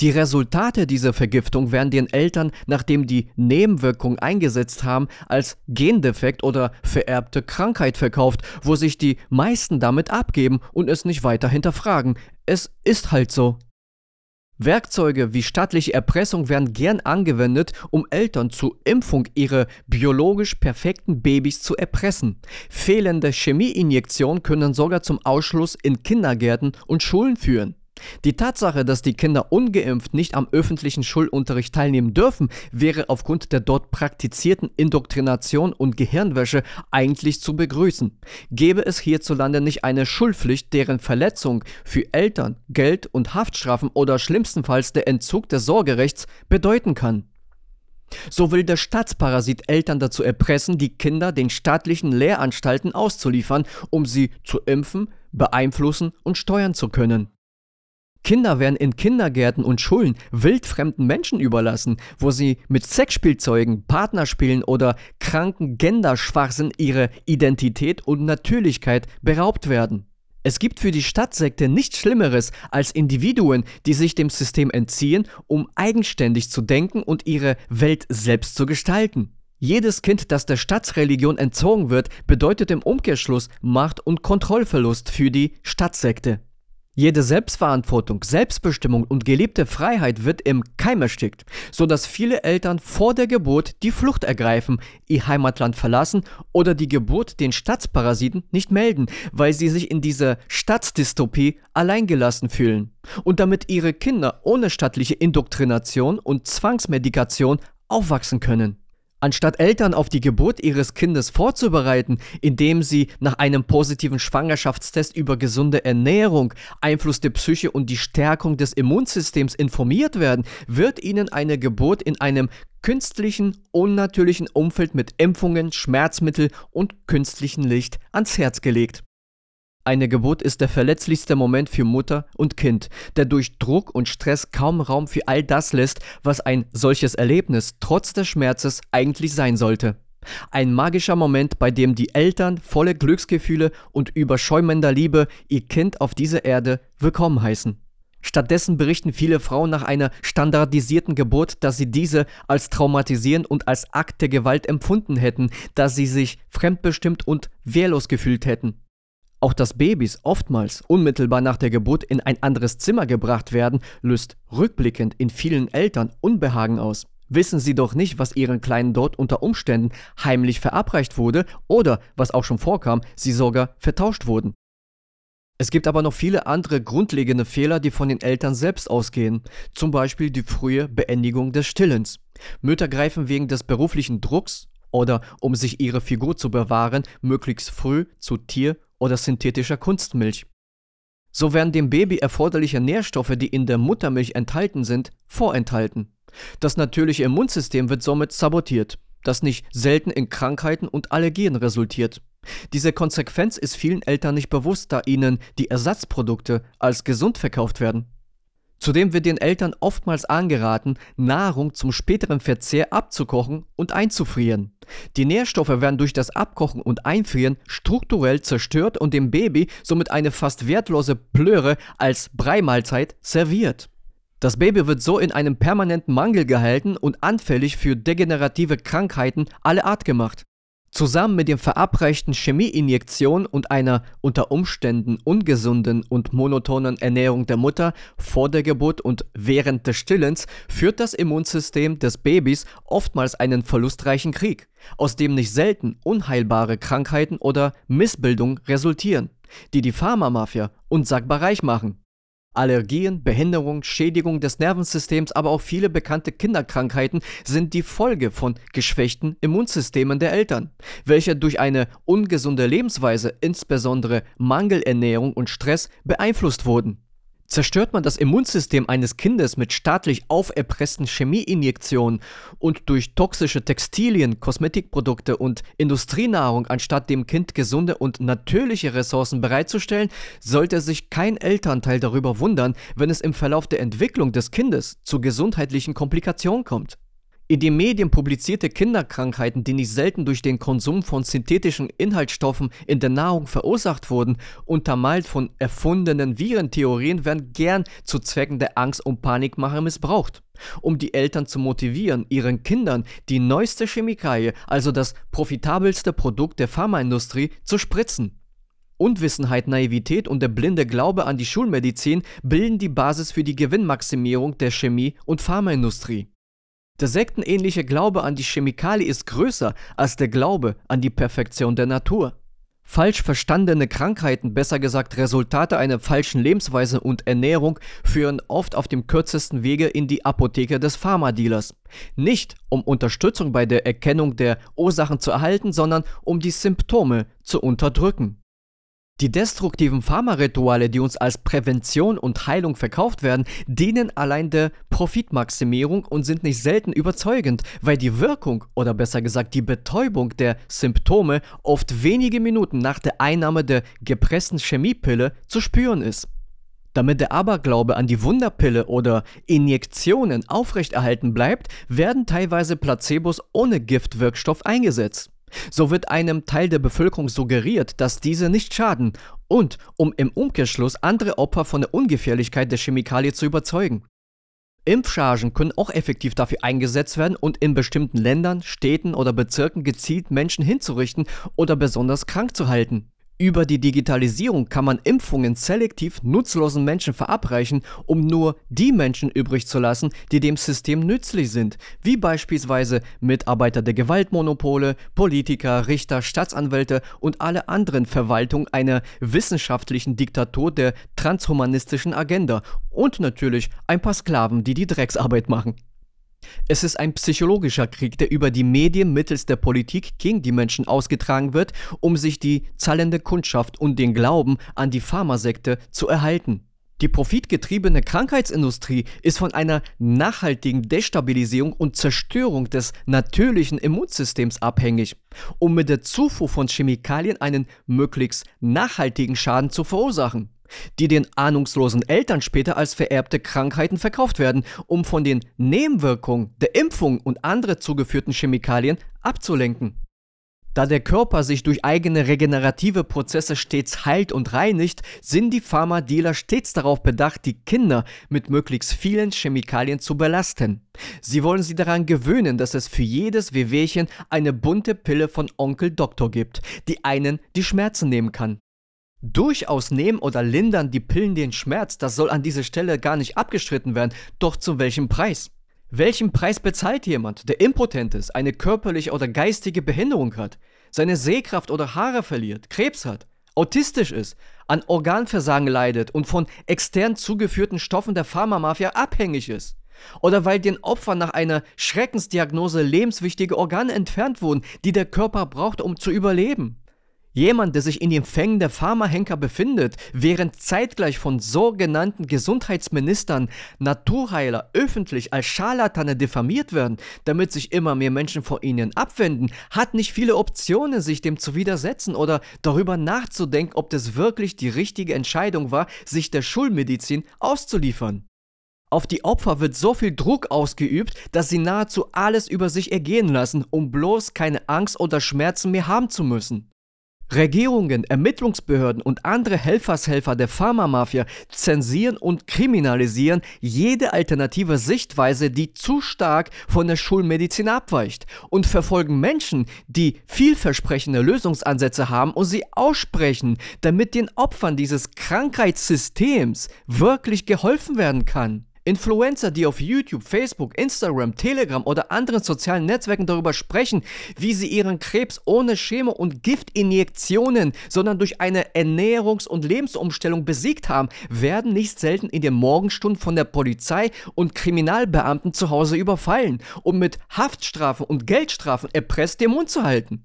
Die Resultate dieser Vergiftung werden den Eltern, nachdem die Nebenwirkungen eingesetzt haben, als Gendefekt oder vererbte Krankheit verkauft, wo sich die meisten damit abgeben und es nicht weiter hinterfragen. Es ist halt so. Werkzeuge wie staatliche Erpressung werden gern angewendet, um Eltern zur Impfung ihrer biologisch perfekten Babys zu erpressen. Fehlende Chemieinjektionen können sogar zum Ausschluss in Kindergärten und Schulen führen. Die Tatsache, dass die Kinder ungeimpft nicht am öffentlichen Schulunterricht teilnehmen dürfen, wäre aufgrund der dort praktizierten Indoktrination und Gehirnwäsche eigentlich zu begrüßen. Gäbe es hierzulande nicht eine Schulpflicht, deren Verletzung für Eltern Geld und Haftstrafen oder schlimmstenfalls der Entzug des Sorgerechts bedeuten kann. So will der Staatsparasit Eltern dazu erpressen, die Kinder den staatlichen Lehranstalten auszuliefern, um sie zu impfen, beeinflussen und steuern zu können. Kinder werden in Kindergärten und Schulen wildfremden Menschen überlassen, wo sie mit Sexspielzeugen, Partnerspielen oder kranken Genderschwachsinn ihrer Identität und Natürlichkeit beraubt werden. Es gibt für die Stadtsekte nichts Schlimmeres als Individuen, die sich dem System entziehen, um eigenständig zu denken und ihre Welt selbst zu gestalten. Jedes Kind, das der Stadtsreligion entzogen wird, bedeutet im Umkehrschluss Macht- und Kontrollverlust für die Stadtsekte. Jede Selbstverantwortung, Selbstbestimmung und gelebte Freiheit wird im Keim erstickt, sodass viele Eltern vor der Geburt die Flucht ergreifen, ihr Heimatland verlassen oder die Geburt den Staatsparasiten nicht melden, weil sie sich in dieser Staatsdystopie alleingelassen fühlen und damit ihre Kinder ohne staatliche Indoktrination und Zwangsmedikation aufwachsen können. Anstatt Eltern auf die Geburt ihres Kindes vorzubereiten, indem sie nach einem positiven Schwangerschaftstest über gesunde Ernährung, Einfluss der Psyche und die Stärkung des Immunsystems informiert werden, wird ihnen eine Geburt in einem künstlichen, unnatürlichen Umfeld mit Impfungen, Schmerzmittel und künstlichem Licht ans Herz gelegt. Eine Geburt ist der verletzlichste Moment für Mutter und Kind, der durch Druck und Stress kaum Raum für all das lässt, was ein solches Erlebnis trotz des Schmerzes eigentlich sein sollte. Ein magischer Moment, bei dem die Eltern volle Glücksgefühle und überschäumender Liebe ihr Kind auf dieser Erde willkommen heißen. Stattdessen berichten viele Frauen nach einer standardisierten Geburt, dass sie diese als traumatisierend und als Akt der Gewalt empfunden hätten, dass sie sich fremdbestimmt und wehrlos gefühlt hätten. Auch dass Babys oftmals unmittelbar nach der Geburt in ein anderes Zimmer gebracht werden, löst rückblickend in vielen Eltern Unbehagen aus. Wissen sie doch nicht, was ihren Kleinen dort unter Umständen heimlich verabreicht wurde oder, was auch schon vorkam, sie sogar vertauscht wurden. Es gibt aber noch viele andere grundlegende Fehler, die von den Eltern selbst ausgehen, zum Beispiel die frühe Beendigung des Stillens. Mütter greifen wegen des beruflichen Drucks oder um sich ihre Figur zu bewahren, möglichst früh zu Tier- oder synthetischer Kunstmilch. So werden dem Baby erforderliche Nährstoffe, die in der Muttermilch enthalten sind, vorenthalten. Das natürliche Immunsystem wird somit sabotiert, das nicht selten in Krankheiten und Allergien resultiert. Diese Konsequenz ist vielen Eltern nicht bewusst, da ihnen die Ersatzprodukte als gesund verkauft werden. Zudem wird den Eltern oftmals angeraten, Nahrung zum späteren Verzehr abzukochen und einzufrieren. Die Nährstoffe werden durch das Abkochen und Einfrieren strukturell zerstört und dem Baby somit eine fast wertlose Plöre als Breimahlzeit serviert. Das Baby wird so in einem permanenten Mangel gehalten und anfällig für degenerative Krankheiten aller Art gemacht. Zusammen mit den verabreichten Chemieinjektionen und einer unter Umständen ungesunden und monotonen Ernährung der Mutter vor der Geburt und während des Stillens führt das Immunsystem des Babys oftmals einen verlustreichen Krieg, aus dem nicht selten unheilbare Krankheiten oder Missbildungen resultieren, die die Pharmamafia unsagbar reich machen. Allergien, Behinderung, Schädigung des Nervensystems, aber auch viele bekannte Kinderkrankheiten sind die Folge von geschwächten Immunsystemen der Eltern, welche durch eine ungesunde Lebensweise, insbesondere Mangelernährung und Stress, beeinflusst wurden. Zerstört man das Immunsystem eines Kindes mit staatlich auferpressten Chemieinjektionen und durch toxische Textilien, Kosmetikprodukte und Industrienahrung, anstatt dem Kind gesunde und natürliche Ressourcen bereitzustellen, sollte sich kein Elternteil darüber wundern, wenn es im Verlauf der Entwicklung des Kindes zu gesundheitlichen Komplikationen kommt. In den Medien publizierte Kinderkrankheiten, die nicht selten durch den Konsum von synthetischen Inhaltsstoffen in der Nahrung verursacht wurden, untermalt von erfundenen Virentheorien, werden gern zu Zwecken der Angst- und Panikmache missbraucht, um die Eltern zu motivieren, ihren Kindern die neueste Chemikalie, also das profitabelste Produkt der Pharmaindustrie, zu spritzen. Unwissenheit, Naivität und der blinde Glaube an die Schulmedizin bilden die Basis für die Gewinnmaximierung der Chemie- und Pharmaindustrie. Der sektenähnliche Glaube an die Chemikalie ist größer als der Glaube an die Perfektion der Natur. Falsch verstandene Krankheiten, besser gesagt Resultate einer falschen Lebensweise und Ernährung, führen oft auf dem kürzesten Wege in die Apotheke des Pharmadealers. Nicht um Unterstützung bei der Erkennung der Ursachen zu erhalten, sondern um die Symptome zu unterdrücken. Die destruktiven Pharmarituale, die uns als Prävention und Heilung verkauft werden, dienen allein der Profitmaximierung und sind nicht selten überzeugend, weil die Wirkung oder besser gesagt die Betäubung der Symptome oft wenige Minuten nach der Einnahme der gepressten Chemiepille zu spüren ist. Damit der Aberglaube an die Wunderpille oder Injektionen aufrechterhalten bleibt, werden teilweise Placebos ohne Giftwirkstoff eingesetzt. So wird einem Teil der Bevölkerung suggeriert, dass diese nicht schaden und um im Umkehrschluss andere Opfer von der Ungefährlichkeit der Chemikalie zu überzeugen. Impfchargen können auch effektiv dafür eingesetzt werden und in bestimmten Ländern, Städten oder Bezirken gezielt Menschen hinzurichten oder besonders krank zu halten. Über die Digitalisierung kann man Impfungen selektiv nutzlosen Menschen verabreichen, um nur die Menschen übrig zu lassen, die dem System nützlich sind, wie beispielsweise Mitarbeiter der Gewaltmonopole, Politiker, Richter, Staatsanwälte und alle anderen Verwaltungen einer wissenschaftlichen Diktatur der transhumanistischen Agenda und natürlich ein paar Sklaven, die die Drecksarbeit machen. Es ist ein psychologischer Krieg, der über die Medien mittels der Politik gegen die Menschen ausgetragen wird, um sich die zahlende Kundschaft und den Glauben an die Pharmasekte zu erhalten. Die profitgetriebene Krankheitsindustrie ist von einer nachhaltigen Destabilisierung und Zerstörung des natürlichen Immunsystems abhängig, um mit der Zufuhr von Chemikalien einen möglichst nachhaltigen Schaden zu verursachen die den ahnungslosen Eltern später als vererbte Krankheiten verkauft werden, um von den Nebenwirkungen der Impfung und andere zugeführten Chemikalien abzulenken. Da der Körper sich durch eigene regenerative Prozesse stets heilt und reinigt, sind die Pharmadealer stets darauf bedacht, die Kinder mit möglichst vielen Chemikalien zu belasten. Sie wollen sie daran gewöhnen, dass es für jedes Wehwehchen eine bunte Pille von Onkel Doktor gibt, die einen die Schmerzen nehmen kann. Durchaus nehmen oder lindern die Pillen den Schmerz, das soll an dieser Stelle gar nicht abgestritten werden, doch zu welchem Preis? Welchen Preis bezahlt jemand, der impotent ist, eine körperliche oder geistige Behinderung hat, seine Sehkraft oder Haare verliert, Krebs hat, autistisch ist, an Organversagen leidet und von extern zugeführten Stoffen der Pharmamafia abhängig ist? Oder weil den Opfern nach einer Schreckensdiagnose lebenswichtige Organe entfernt wurden, die der Körper braucht, um zu überleben? Jemand, der sich in den Fängen der Pharmahenker befindet, während zeitgleich von sogenannten Gesundheitsministern Naturheiler öffentlich als Scharlatane diffamiert werden, damit sich immer mehr Menschen vor ihnen abwenden, hat nicht viele Optionen, sich dem zu widersetzen oder darüber nachzudenken, ob das wirklich die richtige Entscheidung war, sich der Schulmedizin auszuliefern. Auf die Opfer wird so viel Druck ausgeübt, dass sie nahezu alles über sich ergehen lassen, um bloß keine Angst oder Schmerzen mehr haben zu müssen. Regierungen, Ermittlungsbehörden und andere Helfershelfer der Pharmamafia zensieren und kriminalisieren jede alternative Sichtweise, die zu stark von der Schulmedizin abweicht und verfolgen Menschen, die vielversprechende Lösungsansätze haben und sie aussprechen, damit den Opfern dieses Krankheitssystems wirklich geholfen werden kann. Influencer, die auf YouTube, Facebook, Instagram, Telegram oder anderen sozialen Netzwerken darüber sprechen, wie sie ihren Krebs ohne Chemo und Giftinjektionen, sondern durch eine Ernährungs- und Lebensumstellung besiegt haben, werden nicht selten in den Morgenstunden von der Polizei und Kriminalbeamten zu Hause überfallen, um mit Haftstrafen und Geldstrafen erpresst den Mund zu halten.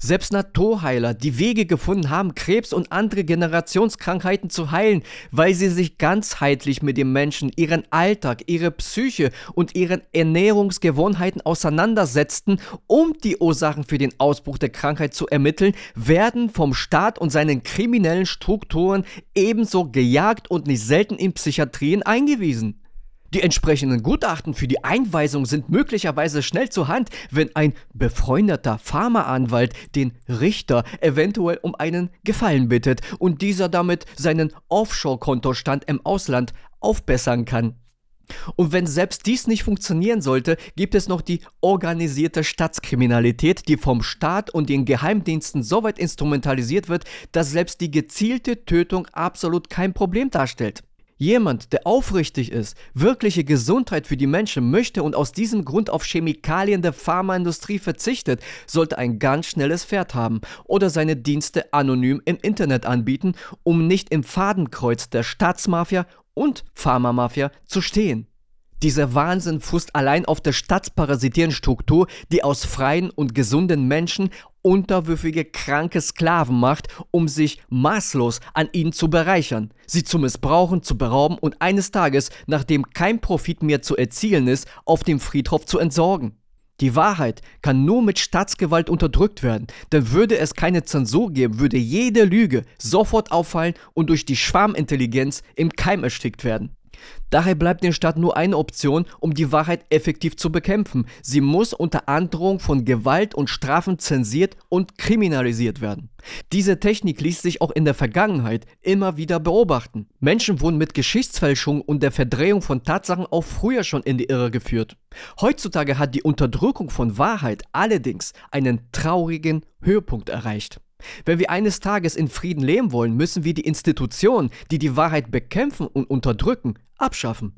Selbst Naturheiler, die Wege gefunden haben, Krebs und andere Generationskrankheiten zu heilen, weil sie sich ganzheitlich mit dem Menschen, ihren Alltag, ihre Psyche und ihren Ernährungsgewohnheiten auseinandersetzten, um die Ursachen für den Ausbruch der Krankheit zu ermitteln, werden vom Staat und seinen kriminellen Strukturen ebenso gejagt und nicht selten in Psychiatrien eingewiesen. Die entsprechenden Gutachten für die Einweisung sind möglicherweise schnell zur Hand, wenn ein befreundeter Pharmaanwalt den Richter eventuell um einen Gefallen bittet und dieser damit seinen Offshore-Kontostand im Ausland aufbessern kann. Und wenn selbst dies nicht funktionieren sollte, gibt es noch die organisierte Staatskriminalität, die vom Staat und den Geheimdiensten so weit instrumentalisiert wird, dass selbst die gezielte Tötung absolut kein Problem darstellt. Jemand, der aufrichtig ist, wirkliche Gesundheit für die Menschen möchte und aus diesem Grund auf Chemikalien der Pharmaindustrie verzichtet, sollte ein ganz schnelles Pferd haben oder seine Dienste anonym im Internet anbieten, um nicht im Fadenkreuz der Staatsmafia und Pharmamafia zu stehen. Dieser Wahnsinn fußt allein auf der staatsparasitierenden Struktur, die aus freien und gesunden Menschen unterwürfige, kranke Sklaven macht, um sich maßlos an ihnen zu bereichern, sie zu missbrauchen, zu berauben und eines Tages, nachdem kein Profit mehr zu erzielen ist, auf dem Friedhof zu entsorgen. Die Wahrheit kann nur mit Staatsgewalt unterdrückt werden, denn würde es keine Zensur geben, würde jede Lüge sofort auffallen und durch die Schwarmintelligenz im Keim erstickt werden. Daher bleibt dem Staat nur eine Option, um die Wahrheit effektiv zu bekämpfen. Sie muss unter Androhung von Gewalt und Strafen zensiert und kriminalisiert werden. Diese Technik ließ sich auch in der Vergangenheit immer wieder beobachten. Menschen wurden mit Geschichtsfälschung und der Verdrehung von Tatsachen auch früher schon in die Irre geführt. Heutzutage hat die Unterdrückung von Wahrheit allerdings einen traurigen Höhepunkt erreicht. Wenn wir eines Tages in Frieden leben wollen, müssen wir die Institutionen, die die Wahrheit bekämpfen und unterdrücken, abschaffen.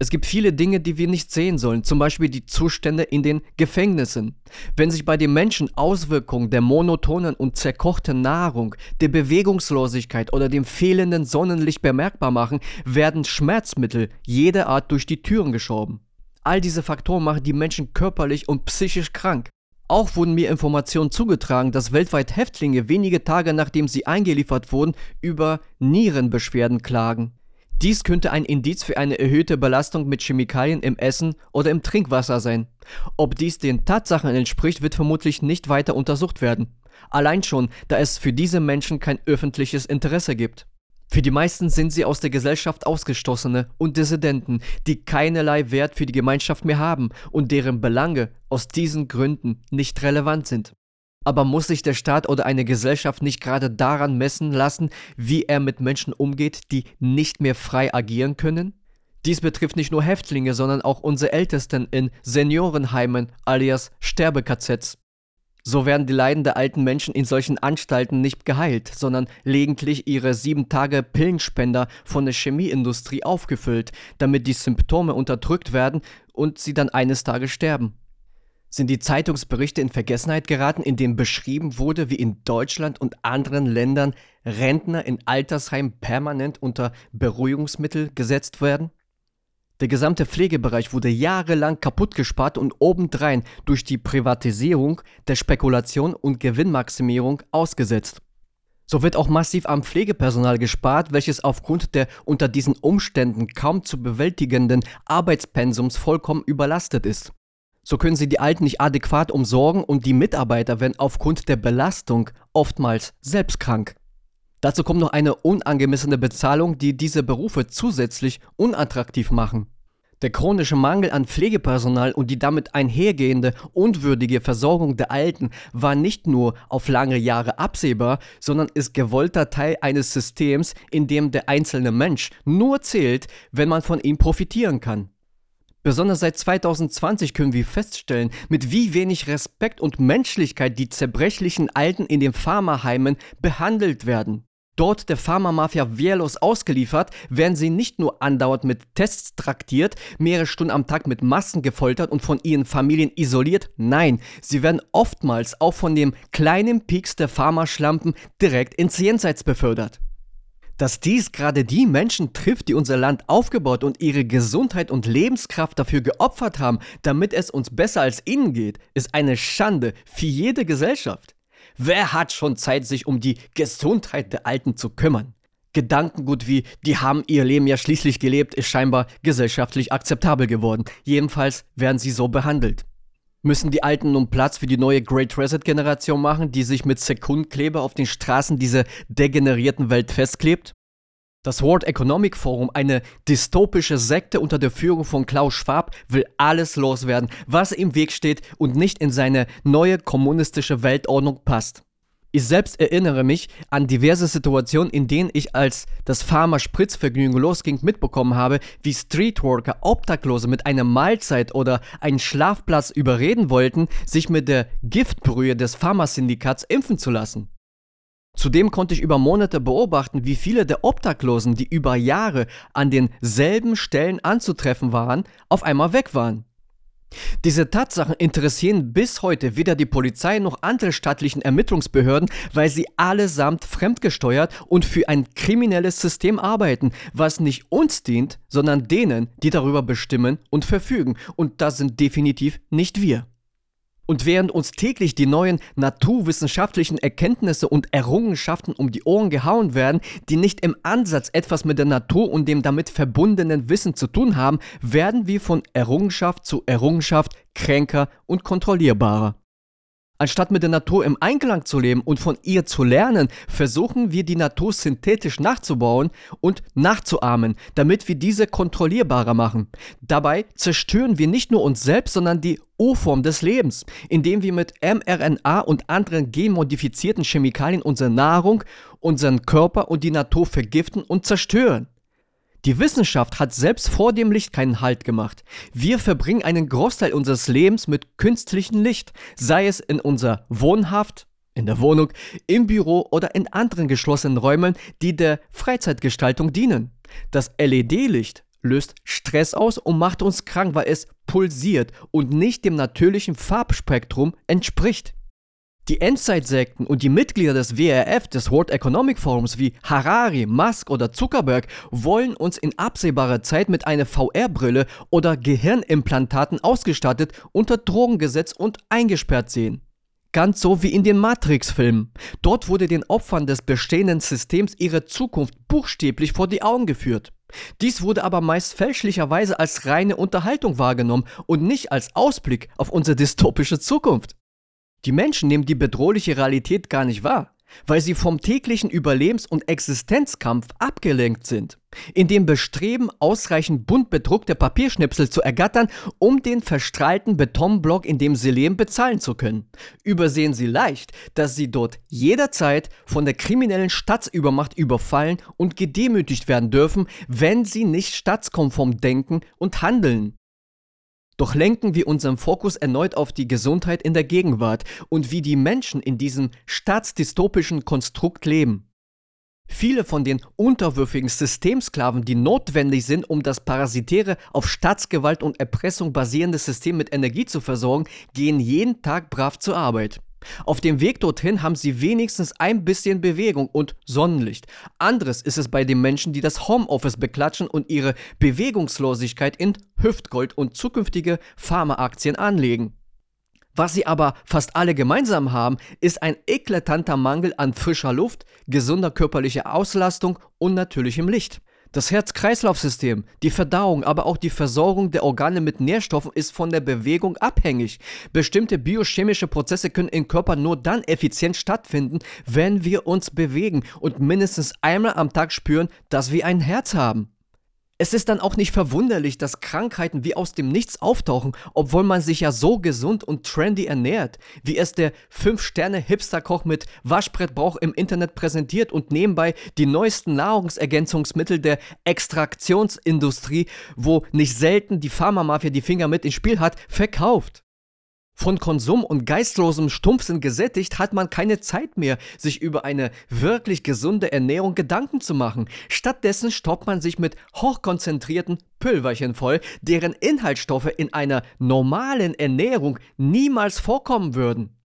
Es gibt viele Dinge, die wir nicht sehen sollen, zum Beispiel die Zustände in den Gefängnissen. Wenn sich bei den Menschen Auswirkungen der monotonen und zerkochten Nahrung, der Bewegungslosigkeit oder dem fehlenden Sonnenlicht bemerkbar machen, werden Schmerzmittel jeder Art durch die Türen geschoben. All diese Faktoren machen die Menschen körperlich und psychisch krank. Auch wurden mir Informationen zugetragen, dass weltweit Häftlinge wenige Tage nachdem sie eingeliefert wurden, über Nierenbeschwerden klagen. Dies könnte ein Indiz für eine erhöhte Belastung mit Chemikalien im Essen oder im Trinkwasser sein. Ob dies den Tatsachen entspricht, wird vermutlich nicht weiter untersucht werden. Allein schon, da es für diese Menschen kein öffentliches Interesse gibt. Für die meisten sind sie aus der Gesellschaft Ausgestoßene und Dissidenten, die keinerlei Wert für die Gemeinschaft mehr haben und deren Belange aus diesen Gründen nicht relevant sind. Aber muss sich der Staat oder eine Gesellschaft nicht gerade daran messen lassen, wie er mit Menschen umgeht, die nicht mehr frei agieren können? Dies betrifft nicht nur Häftlinge, sondern auch unsere Ältesten in Seniorenheimen alias Sterbekazets. So werden die Leiden der alten Menschen in solchen Anstalten nicht geheilt, sondern lediglich ihre sieben Tage Pillenspender von der Chemieindustrie aufgefüllt, damit die Symptome unterdrückt werden und sie dann eines Tages sterben. Sind die Zeitungsberichte in Vergessenheit geraten, in denen beschrieben wurde, wie in Deutschland und anderen Ländern Rentner in Altersheimen permanent unter Beruhigungsmittel gesetzt werden? Der gesamte Pflegebereich wurde jahrelang kaputt gespart und obendrein durch die Privatisierung, der Spekulation und Gewinnmaximierung ausgesetzt. So wird auch massiv am Pflegepersonal gespart, welches aufgrund der unter diesen Umständen kaum zu bewältigenden Arbeitspensums vollkommen überlastet ist. So können sie die Alten nicht adäquat umsorgen und die Mitarbeiter werden aufgrund der Belastung oftmals selbst krank. Dazu kommt noch eine unangemessene Bezahlung, die diese Berufe zusätzlich unattraktiv machen. Der chronische Mangel an Pflegepersonal und die damit einhergehende unwürdige Versorgung der Alten war nicht nur auf lange Jahre absehbar, sondern ist gewollter Teil eines Systems, in dem der einzelne Mensch nur zählt, wenn man von ihm profitieren kann. Besonders seit 2020 können wir feststellen, mit wie wenig Respekt und Menschlichkeit die zerbrechlichen Alten in den Pharmaheimen behandelt werden. Dort der Pharmamafia wehrlos ausgeliefert, werden sie nicht nur andauernd mit Tests traktiert, mehrere Stunden am Tag mit Masken gefoltert und von ihren Familien isoliert, nein, sie werden oftmals auch von dem kleinen Pieks der Pharmaschlampen direkt ins Jenseits befördert. Dass dies gerade die Menschen trifft, die unser Land aufgebaut und ihre Gesundheit und Lebenskraft dafür geopfert haben, damit es uns besser als ihnen geht, ist eine Schande für jede Gesellschaft. Wer hat schon Zeit, sich um die Gesundheit der Alten zu kümmern? Gedankengut wie, die haben ihr Leben ja schließlich gelebt, ist scheinbar gesellschaftlich akzeptabel geworden. Jedenfalls werden sie so behandelt. Müssen die Alten nun Platz für die neue Great Reset-Generation machen, die sich mit Sekundkleber auf den Straßen dieser degenerierten Welt festklebt? Das World Economic Forum, eine dystopische Sekte unter der Führung von Klaus Schwab, will alles loswerden, was im Weg steht und nicht in seine neue kommunistische Weltordnung passt. Ich selbst erinnere mich an diverse Situationen, in denen ich als das Pharma-Spritzvergnügen losging mitbekommen habe, wie Streetworker Obdachlose mit einer Mahlzeit oder einem Schlafplatz überreden wollten, sich mit der Giftbrühe des Pharmasyndikats impfen zu lassen. Zudem konnte ich über Monate beobachten, wie viele der Obdachlosen, die über Jahre an denselben Stellen anzutreffen waren, auf einmal weg waren. Diese Tatsachen interessieren bis heute weder die Polizei noch andere staatlichen Ermittlungsbehörden, weil sie allesamt fremdgesteuert und für ein kriminelles System arbeiten, was nicht uns dient, sondern denen, die darüber bestimmen und verfügen. Und das sind definitiv nicht wir. Und während uns täglich die neuen naturwissenschaftlichen Erkenntnisse und Errungenschaften um die Ohren gehauen werden, die nicht im Ansatz etwas mit der Natur und dem damit verbundenen Wissen zu tun haben, werden wir von Errungenschaft zu Errungenschaft kränker und kontrollierbarer. Anstatt mit der Natur im Einklang zu leben und von ihr zu lernen, versuchen wir die Natur synthetisch nachzubauen und nachzuahmen, damit wir diese kontrollierbarer machen. Dabei zerstören wir nicht nur uns selbst, sondern die U-Form des Lebens, indem wir mit mRNA und anderen genmodifizierten Chemikalien unsere Nahrung, unseren Körper und die Natur vergiften und zerstören. Die Wissenschaft hat selbst vor dem Licht keinen Halt gemacht. Wir verbringen einen Großteil unseres Lebens mit künstlichem Licht, sei es in unserer Wohnhaft, in der Wohnung, im Büro oder in anderen geschlossenen Räumen, die der Freizeitgestaltung dienen. Das LED-Licht löst Stress aus und macht uns krank, weil es pulsiert und nicht dem natürlichen Farbspektrum entspricht. Die Endzeitsekten und die Mitglieder des WRF, des World Economic Forums wie Harari, Musk oder Zuckerberg wollen uns in absehbarer Zeit mit einer VR-Brille oder Gehirnimplantaten ausgestattet, unter Drogen gesetzt und eingesperrt sehen. Ganz so wie in den Matrix-Filmen. Dort wurde den Opfern des bestehenden Systems ihre Zukunft buchstäblich vor die Augen geführt. Dies wurde aber meist fälschlicherweise als reine Unterhaltung wahrgenommen und nicht als Ausblick auf unsere dystopische Zukunft. Die Menschen nehmen die bedrohliche Realität gar nicht wahr, weil sie vom täglichen Überlebens- und Existenzkampf abgelenkt sind. In dem Bestreben, ausreichend bunt bedruckte Papierschnipsel zu ergattern, um den verstrahlten Betonblock, in dem sie leben, bezahlen zu können. Übersehen sie leicht, dass sie dort jederzeit von der kriminellen Staatsübermacht überfallen und gedemütigt werden dürfen, wenn sie nicht staatskonform denken und handeln. Doch lenken wir unseren Fokus erneut auf die Gesundheit in der Gegenwart und wie die Menschen in diesem staatsdystopischen Konstrukt leben. Viele von den unterwürfigen Systemsklaven, die notwendig sind, um das parasitäre, auf Staatsgewalt und Erpressung basierende System mit Energie zu versorgen, gehen jeden Tag brav zur Arbeit. Auf dem Weg dorthin haben sie wenigstens ein bisschen Bewegung und Sonnenlicht. Anderes ist es bei den Menschen, die das Homeoffice beklatschen und ihre Bewegungslosigkeit in Hüftgold und zukünftige Pharmaaktien anlegen. Was sie aber fast alle gemeinsam haben, ist ein eklatanter Mangel an frischer Luft, gesunder körperlicher Auslastung und natürlichem Licht. Das Herz-Kreislauf-System, die Verdauung, aber auch die Versorgung der Organe mit Nährstoffen ist von der Bewegung abhängig. Bestimmte biochemische Prozesse können im Körper nur dann effizient stattfinden, wenn wir uns bewegen und mindestens einmal am Tag spüren, dass wir ein Herz haben. Es ist dann auch nicht verwunderlich, dass Krankheiten wie aus dem Nichts auftauchen, obwohl man sich ja so gesund und trendy ernährt, wie es der 5-Sterne-Hipster-Koch mit Waschbrettbauch im Internet präsentiert und nebenbei die neuesten Nahrungsergänzungsmittel der Extraktionsindustrie, wo nicht selten die Pharmamafia die Finger mit ins Spiel hat, verkauft. Von Konsum und geistlosem Stumpfsinn gesättigt hat man keine Zeit mehr, sich über eine wirklich gesunde Ernährung Gedanken zu machen. Stattdessen stoppt man sich mit hochkonzentrierten Pülverchen voll, deren Inhaltsstoffe in einer normalen Ernährung niemals vorkommen würden.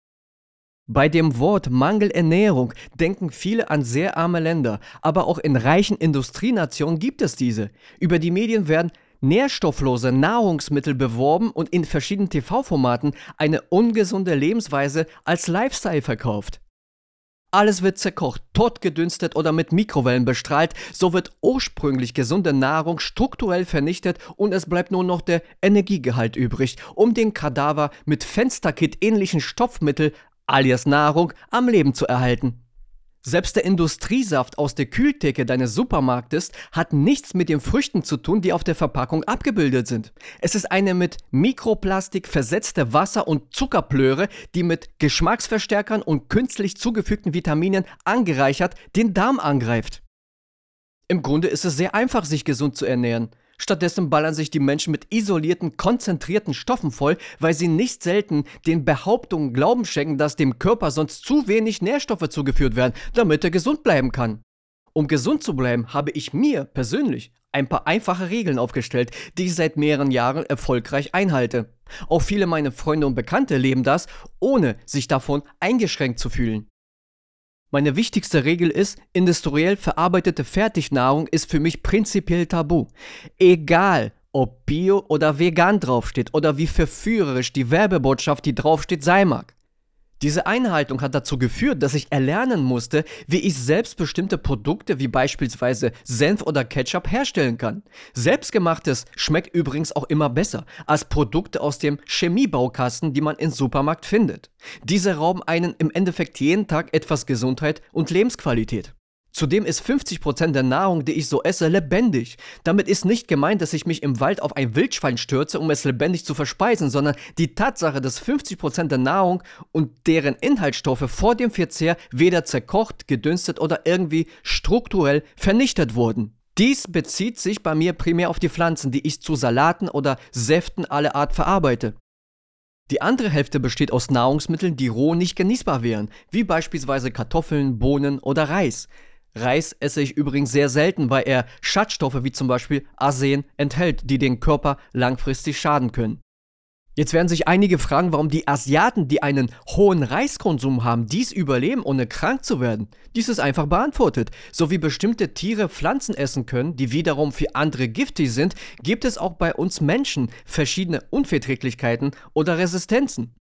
Bei dem Wort Mangelernährung denken viele an sehr arme Länder, aber auch in reichen Industrienationen gibt es diese. Über die Medien werden nährstofflose Nahrungsmittel beworben und in verschiedenen TV-Formaten eine ungesunde Lebensweise als Lifestyle verkauft. Alles wird zerkocht, totgedünstet oder mit Mikrowellen bestrahlt, so wird ursprünglich gesunde Nahrung strukturell vernichtet und es bleibt nur noch der Energiegehalt übrig, um den Kadaver mit Fensterkit ähnlichen Stoffmittel alias Nahrung am Leben zu erhalten. Selbst der Industriesaft aus der Kühltheke deines Supermarktes hat nichts mit den Früchten zu tun, die auf der Verpackung abgebildet sind. Es ist eine mit Mikroplastik versetzte Wasser- und Zuckerplöre, die mit Geschmacksverstärkern und künstlich zugefügten Vitaminen angereichert den Darm angreift. Im Grunde ist es sehr einfach, sich gesund zu ernähren. Stattdessen ballern sich die Menschen mit isolierten, konzentrierten Stoffen voll, weil sie nicht selten den Behauptungen Glauben schenken, dass dem Körper sonst zu wenig Nährstoffe zugeführt werden, damit er gesund bleiben kann. Um gesund zu bleiben, habe ich mir persönlich ein paar einfache Regeln aufgestellt, die ich seit mehreren Jahren erfolgreich einhalte. Auch viele meiner Freunde und Bekannte leben das, ohne sich davon eingeschränkt zu fühlen. Meine wichtigste Regel ist, industriell verarbeitete Fertignahrung ist für mich prinzipiell tabu. Egal, ob bio oder vegan draufsteht oder wie verführerisch die Werbebotschaft, die draufsteht, sein mag. Diese Einhaltung hat dazu geführt, dass ich erlernen musste, wie ich selbstbestimmte Produkte wie beispielsweise Senf oder Ketchup herstellen kann. Selbstgemachtes schmeckt übrigens auch immer besser als Produkte aus dem Chemiebaukasten, die man im Supermarkt findet. Diese rauben einen im Endeffekt jeden Tag etwas Gesundheit und Lebensqualität. Zudem ist 50% der Nahrung, die ich so esse, lebendig. Damit ist nicht gemeint, dass ich mich im Wald auf ein Wildschwein stürze, um es lebendig zu verspeisen, sondern die Tatsache, dass 50% der Nahrung und deren Inhaltsstoffe vor dem Verzehr weder zerkocht, gedünstet oder irgendwie strukturell vernichtet wurden. Dies bezieht sich bei mir primär auf die Pflanzen, die ich zu Salaten oder Säften aller Art verarbeite. Die andere Hälfte besteht aus Nahrungsmitteln, die roh nicht genießbar wären, wie beispielsweise Kartoffeln, Bohnen oder Reis. Reis esse ich übrigens sehr selten, weil er Schadstoffe wie zum Beispiel Arsen enthält, die den Körper langfristig schaden können. Jetzt werden sich einige fragen, warum die Asiaten, die einen hohen Reiskonsum haben, dies überleben, ohne krank zu werden. Dies ist einfach beantwortet. So wie bestimmte Tiere Pflanzen essen können, die wiederum für andere giftig sind, gibt es auch bei uns Menschen verschiedene Unverträglichkeiten oder Resistenzen.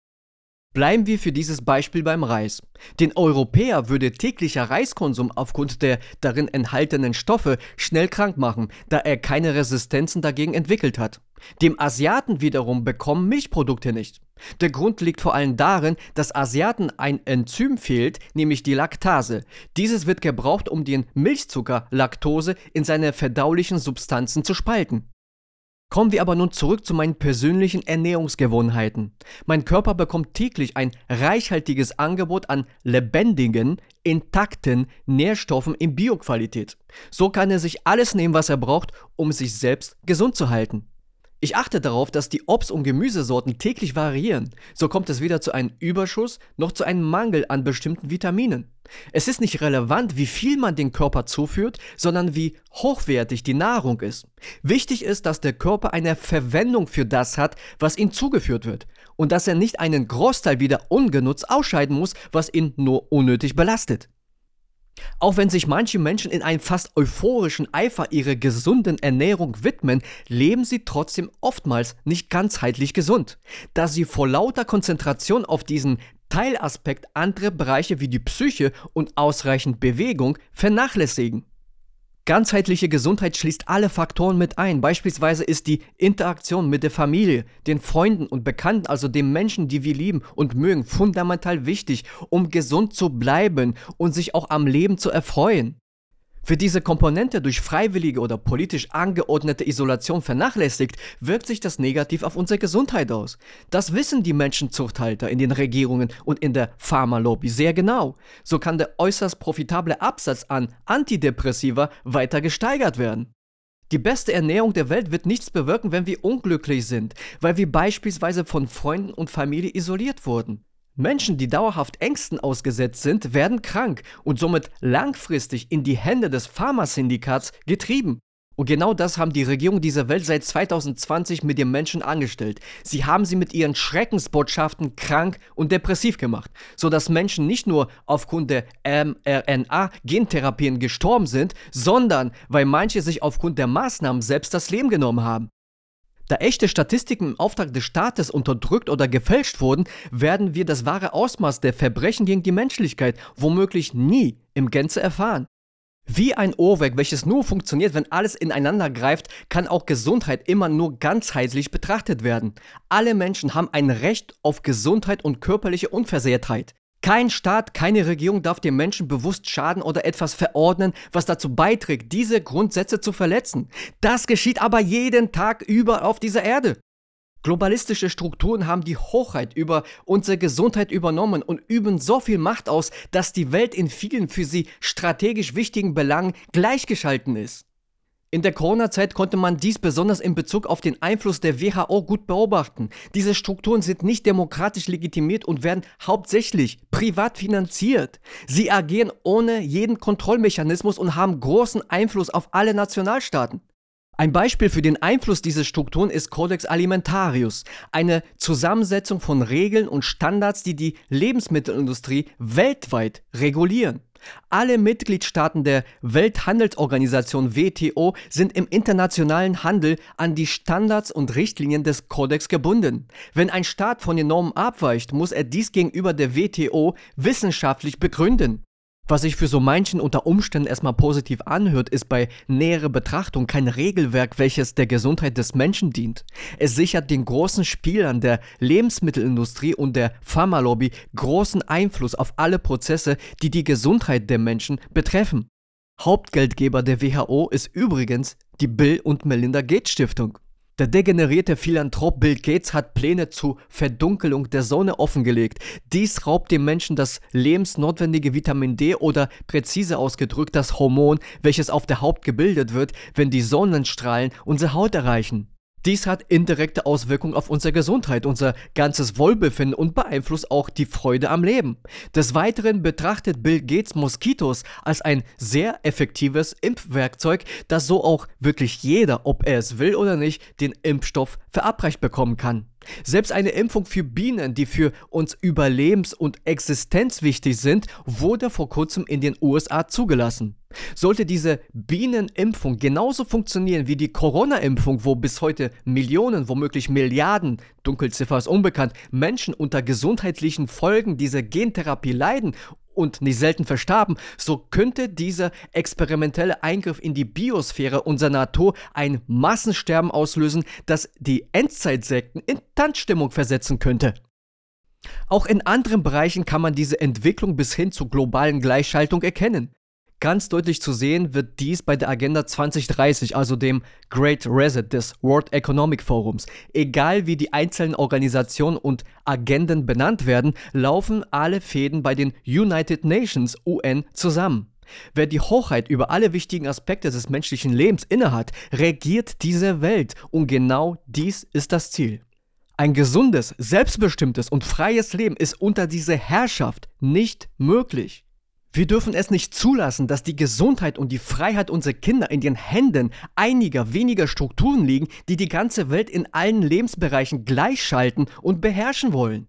Bleiben wir für dieses Beispiel beim Reis. Den Europäer würde täglicher Reiskonsum aufgrund der darin enthaltenen Stoffe schnell krank machen, da er keine Resistenzen dagegen entwickelt hat. Dem Asiaten wiederum bekommen Milchprodukte nicht. Der Grund liegt vor allem darin, dass Asiaten ein Enzym fehlt, nämlich die Laktase. Dieses wird gebraucht, um den Milchzucker Laktose in seine verdaulichen Substanzen zu spalten. Kommen wir aber nun zurück zu meinen persönlichen Ernährungsgewohnheiten. Mein Körper bekommt täglich ein reichhaltiges Angebot an lebendigen, intakten Nährstoffen in Bioqualität. So kann er sich alles nehmen, was er braucht, um sich selbst gesund zu halten. Ich achte darauf, dass die Obst- und Gemüsesorten täglich variieren. So kommt es weder zu einem Überschuss noch zu einem Mangel an bestimmten Vitaminen. Es ist nicht relevant, wie viel man den Körper zuführt, sondern wie hochwertig die Nahrung ist. Wichtig ist, dass der Körper eine Verwendung für das hat, was ihm zugeführt wird und dass er nicht einen Großteil wieder ungenutzt ausscheiden muss, was ihn nur unnötig belastet. Auch wenn sich manche Menschen in einem fast euphorischen Eifer ihrer gesunden Ernährung widmen, leben sie trotzdem oftmals nicht ganzheitlich gesund, da sie vor lauter Konzentration auf diesen Teilaspekt andere Bereiche wie die Psyche und ausreichend Bewegung vernachlässigen. Ganzheitliche Gesundheit schließt alle Faktoren mit ein. Beispielsweise ist die Interaktion mit der Familie, den Freunden und Bekannten, also den Menschen, die wir lieben und mögen, fundamental wichtig, um gesund zu bleiben und sich auch am Leben zu erfreuen. Für diese Komponente durch freiwillige oder politisch angeordnete Isolation vernachlässigt, wirkt sich das negativ auf unsere Gesundheit aus. Das wissen die Menschenzuchthalter in den Regierungen und in der Pharmalobby sehr genau. So kann der äußerst profitable Absatz an Antidepressiva weiter gesteigert werden. Die beste Ernährung der Welt wird nichts bewirken, wenn wir unglücklich sind, weil wir beispielsweise von Freunden und Familie isoliert wurden. Menschen, die dauerhaft Ängsten ausgesetzt sind, werden krank und somit langfristig in die Hände des Pharmasyndikats getrieben. Und genau das haben die Regierungen dieser Welt seit 2020 mit den Menschen angestellt. Sie haben sie mit ihren Schreckensbotschaften krank und depressiv gemacht, sodass Menschen nicht nur aufgrund der mRNA-Gentherapien gestorben sind, sondern weil manche sich aufgrund der Maßnahmen selbst das Leben genommen haben. Da echte Statistiken im Auftrag des Staates unterdrückt oder gefälscht wurden, werden wir das wahre Ausmaß der Verbrechen gegen die Menschlichkeit womöglich nie im Gänze erfahren. Wie ein Uhrwerk, welches nur funktioniert, wenn alles ineinander greift, kann auch Gesundheit immer nur ganzheitlich betrachtet werden. Alle Menschen haben ein Recht auf Gesundheit und körperliche Unversehrtheit. Kein Staat, keine Regierung darf dem Menschen bewusst schaden oder etwas verordnen, was dazu beiträgt, diese Grundsätze zu verletzen. Das geschieht aber jeden Tag über auf dieser Erde. Globalistische Strukturen haben die Hochheit über unsere Gesundheit übernommen und üben so viel Macht aus, dass die Welt in vielen für sie strategisch wichtigen Belangen gleichgeschalten ist. In der Corona-Zeit konnte man dies besonders in Bezug auf den Einfluss der WHO gut beobachten. Diese Strukturen sind nicht demokratisch legitimiert und werden hauptsächlich privat finanziert. Sie agieren ohne jeden Kontrollmechanismus und haben großen Einfluss auf alle Nationalstaaten. Ein Beispiel für den Einfluss dieser Strukturen ist Codex Alimentarius, eine Zusammensetzung von Regeln und Standards, die die Lebensmittelindustrie weltweit regulieren. Alle Mitgliedstaaten der Welthandelsorganisation WTO sind im internationalen Handel an die Standards und Richtlinien des Kodex gebunden. Wenn ein Staat von den Normen abweicht, muss er dies gegenüber der WTO wissenschaftlich begründen. Was sich für so manchen unter Umständen erstmal positiv anhört, ist bei näherer Betrachtung kein Regelwerk, welches der Gesundheit des Menschen dient. Es sichert den großen Spielern der Lebensmittelindustrie und der Pharmalobby großen Einfluss auf alle Prozesse, die die Gesundheit der Menschen betreffen. Hauptgeldgeber der WHO ist übrigens die Bill und Melinda Gates Stiftung. Der degenerierte Philanthrop Bill Gates hat Pläne zur Verdunkelung der Sonne offengelegt. Dies raubt dem Menschen das lebensnotwendige Vitamin D oder präzise ausgedrückt das Hormon, welches auf der Haut gebildet wird, wenn die Sonnenstrahlen unsere Haut erreichen. Dies hat indirekte Auswirkungen auf unsere Gesundheit, unser ganzes Wohlbefinden und beeinflusst auch die Freude am Leben. Des Weiteren betrachtet Bill Gates Moskitos als ein sehr effektives Impfwerkzeug, das so auch wirklich jeder, ob er es will oder nicht, den Impfstoff verabreicht bekommen kann. Selbst eine Impfung für Bienen, die für uns überlebens- und existenzwichtig sind, wurde vor kurzem in den USA zugelassen. Sollte diese Bienenimpfung genauso funktionieren wie die Corona-Impfung, wo bis heute Millionen, womöglich Milliarden, Dunkelziffer ist unbekannt, Menschen unter gesundheitlichen Folgen dieser Gentherapie leiden und nicht selten verstarben, so könnte dieser experimentelle Eingriff in die Biosphäre unserer Natur ein Massensterben auslösen, das die Endzeitsekten in Tanzstimmung versetzen könnte. Auch in anderen Bereichen kann man diese Entwicklung bis hin zur globalen Gleichschaltung erkennen. Ganz deutlich zu sehen wird dies bei der Agenda 2030, also dem Great Reset des World Economic Forums. Egal wie die einzelnen Organisationen und Agenden benannt werden, laufen alle Fäden bei den United Nations UN zusammen. Wer die Hochheit über alle wichtigen Aspekte des menschlichen Lebens innehat, regiert diese Welt und genau dies ist das Ziel. Ein gesundes, selbstbestimmtes und freies Leben ist unter dieser Herrschaft nicht möglich. Wir dürfen es nicht zulassen, dass die Gesundheit und die Freiheit unserer Kinder in den Händen einiger weniger Strukturen liegen, die die ganze Welt in allen Lebensbereichen gleichschalten und beherrschen wollen.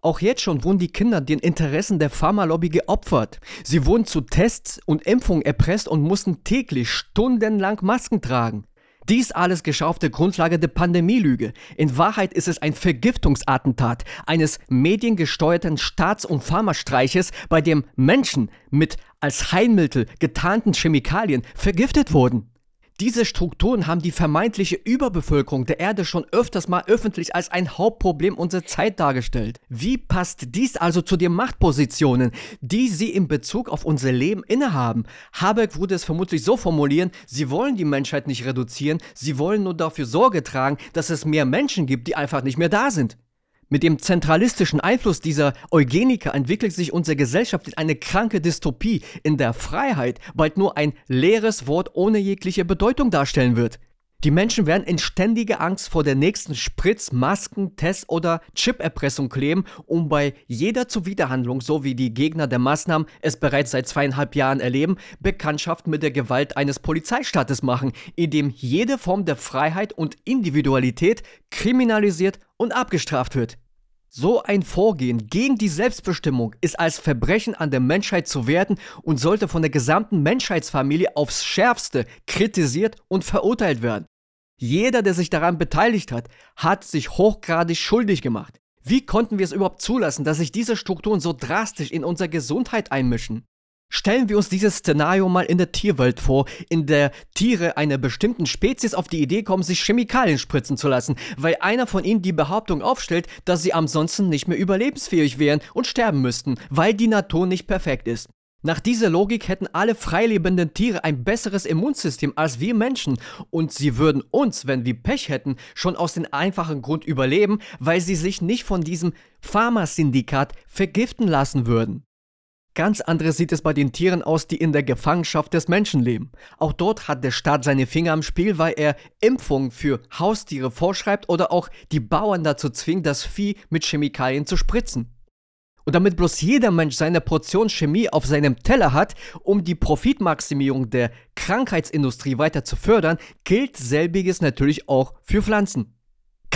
Auch jetzt schon wurden die Kinder den Interessen der Pharmalobby geopfert. Sie wurden zu Tests und Impfungen erpresst und mussten täglich stundenlang Masken tragen. Dies alles geschah auf der Grundlage der Pandemielüge. In Wahrheit ist es ein Vergiftungsattentat eines mediengesteuerten Staats- und Pharmastreiches, bei dem Menschen mit als Heilmittel getarnten Chemikalien vergiftet wurden. Diese Strukturen haben die vermeintliche Überbevölkerung der Erde schon öfters mal öffentlich als ein Hauptproblem unserer Zeit dargestellt. Wie passt dies also zu den Machtpositionen, die sie in Bezug auf unser Leben innehaben? Habeck würde es vermutlich so formulieren, sie wollen die Menschheit nicht reduzieren, sie wollen nur dafür Sorge tragen, dass es mehr Menschen gibt, die einfach nicht mehr da sind. Mit dem zentralistischen Einfluss dieser Eugeniker entwickelt sich unsere Gesellschaft in eine kranke Dystopie, in der Freiheit bald nur ein leeres Wort ohne jegliche Bedeutung darstellen wird. Die Menschen werden in ständiger Angst vor der nächsten Spritz-, Masken-, Test- oder Chip-Erpressung kleben, um bei jeder Zuwiderhandlung, so wie die Gegner der Maßnahmen es bereits seit zweieinhalb Jahren erleben, Bekanntschaft mit der Gewalt eines Polizeistaates machen, in dem jede Form der Freiheit und Individualität kriminalisiert und abgestraft wird. So ein Vorgehen gegen die Selbstbestimmung ist als Verbrechen an der Menschheit zu werten und sollte von der gesamten Menschheitsfamilie aufs schärfste kritisiert und verurteilt werden. Jeder, der sich daran beteiligt hat, hat sich hochgradig schuldig gemacht. Wie konnten wir es überhaupt zulassen, dass sich diese Strukturen so drastisch in unsere Gesundheit einmischen? Stellen wir uns dieses Szenario mal in der Tierwelt vor, in der Tiere einer bestimmten Spezies auf die Idee kommen, sich Chemikalien spritzen zu lassen, weil einer von ihnen die Behauptung aufstellt, dass sie ansonsten nicht mehr überlebensfähig wären und sterben müssten, weil die Natur nicht perfekt ist. Nach dieser Logik hätten alle freilebenden Tiere ein besseres Immunsystem als wir Menschen und sie würden uns, wenn wir Pech hätten, schon aus dem einfachen Grund überleben, weil sie sich nicht von diesem Pharmasyndikat vergiften lassen würden. Ganz anderes sieht es bei den Tieren aus, die in der Gefangenschaft des Menschen leben. Auch dort hat der Staat seine Finger am Spiel, weil er Impfungen für Haustiere vorschreibt oder auch die Bauern dazu zwingt, das Vieh mit Chemikalien zu spritzen. Und damit bloß jeder Mensch seine Portion Chemie auf seinem Teller hat, um die Profitmaximierung der Krankheitsindustrie weiter zu fördern, gilt selbiges natürlich auch für Pflanzen.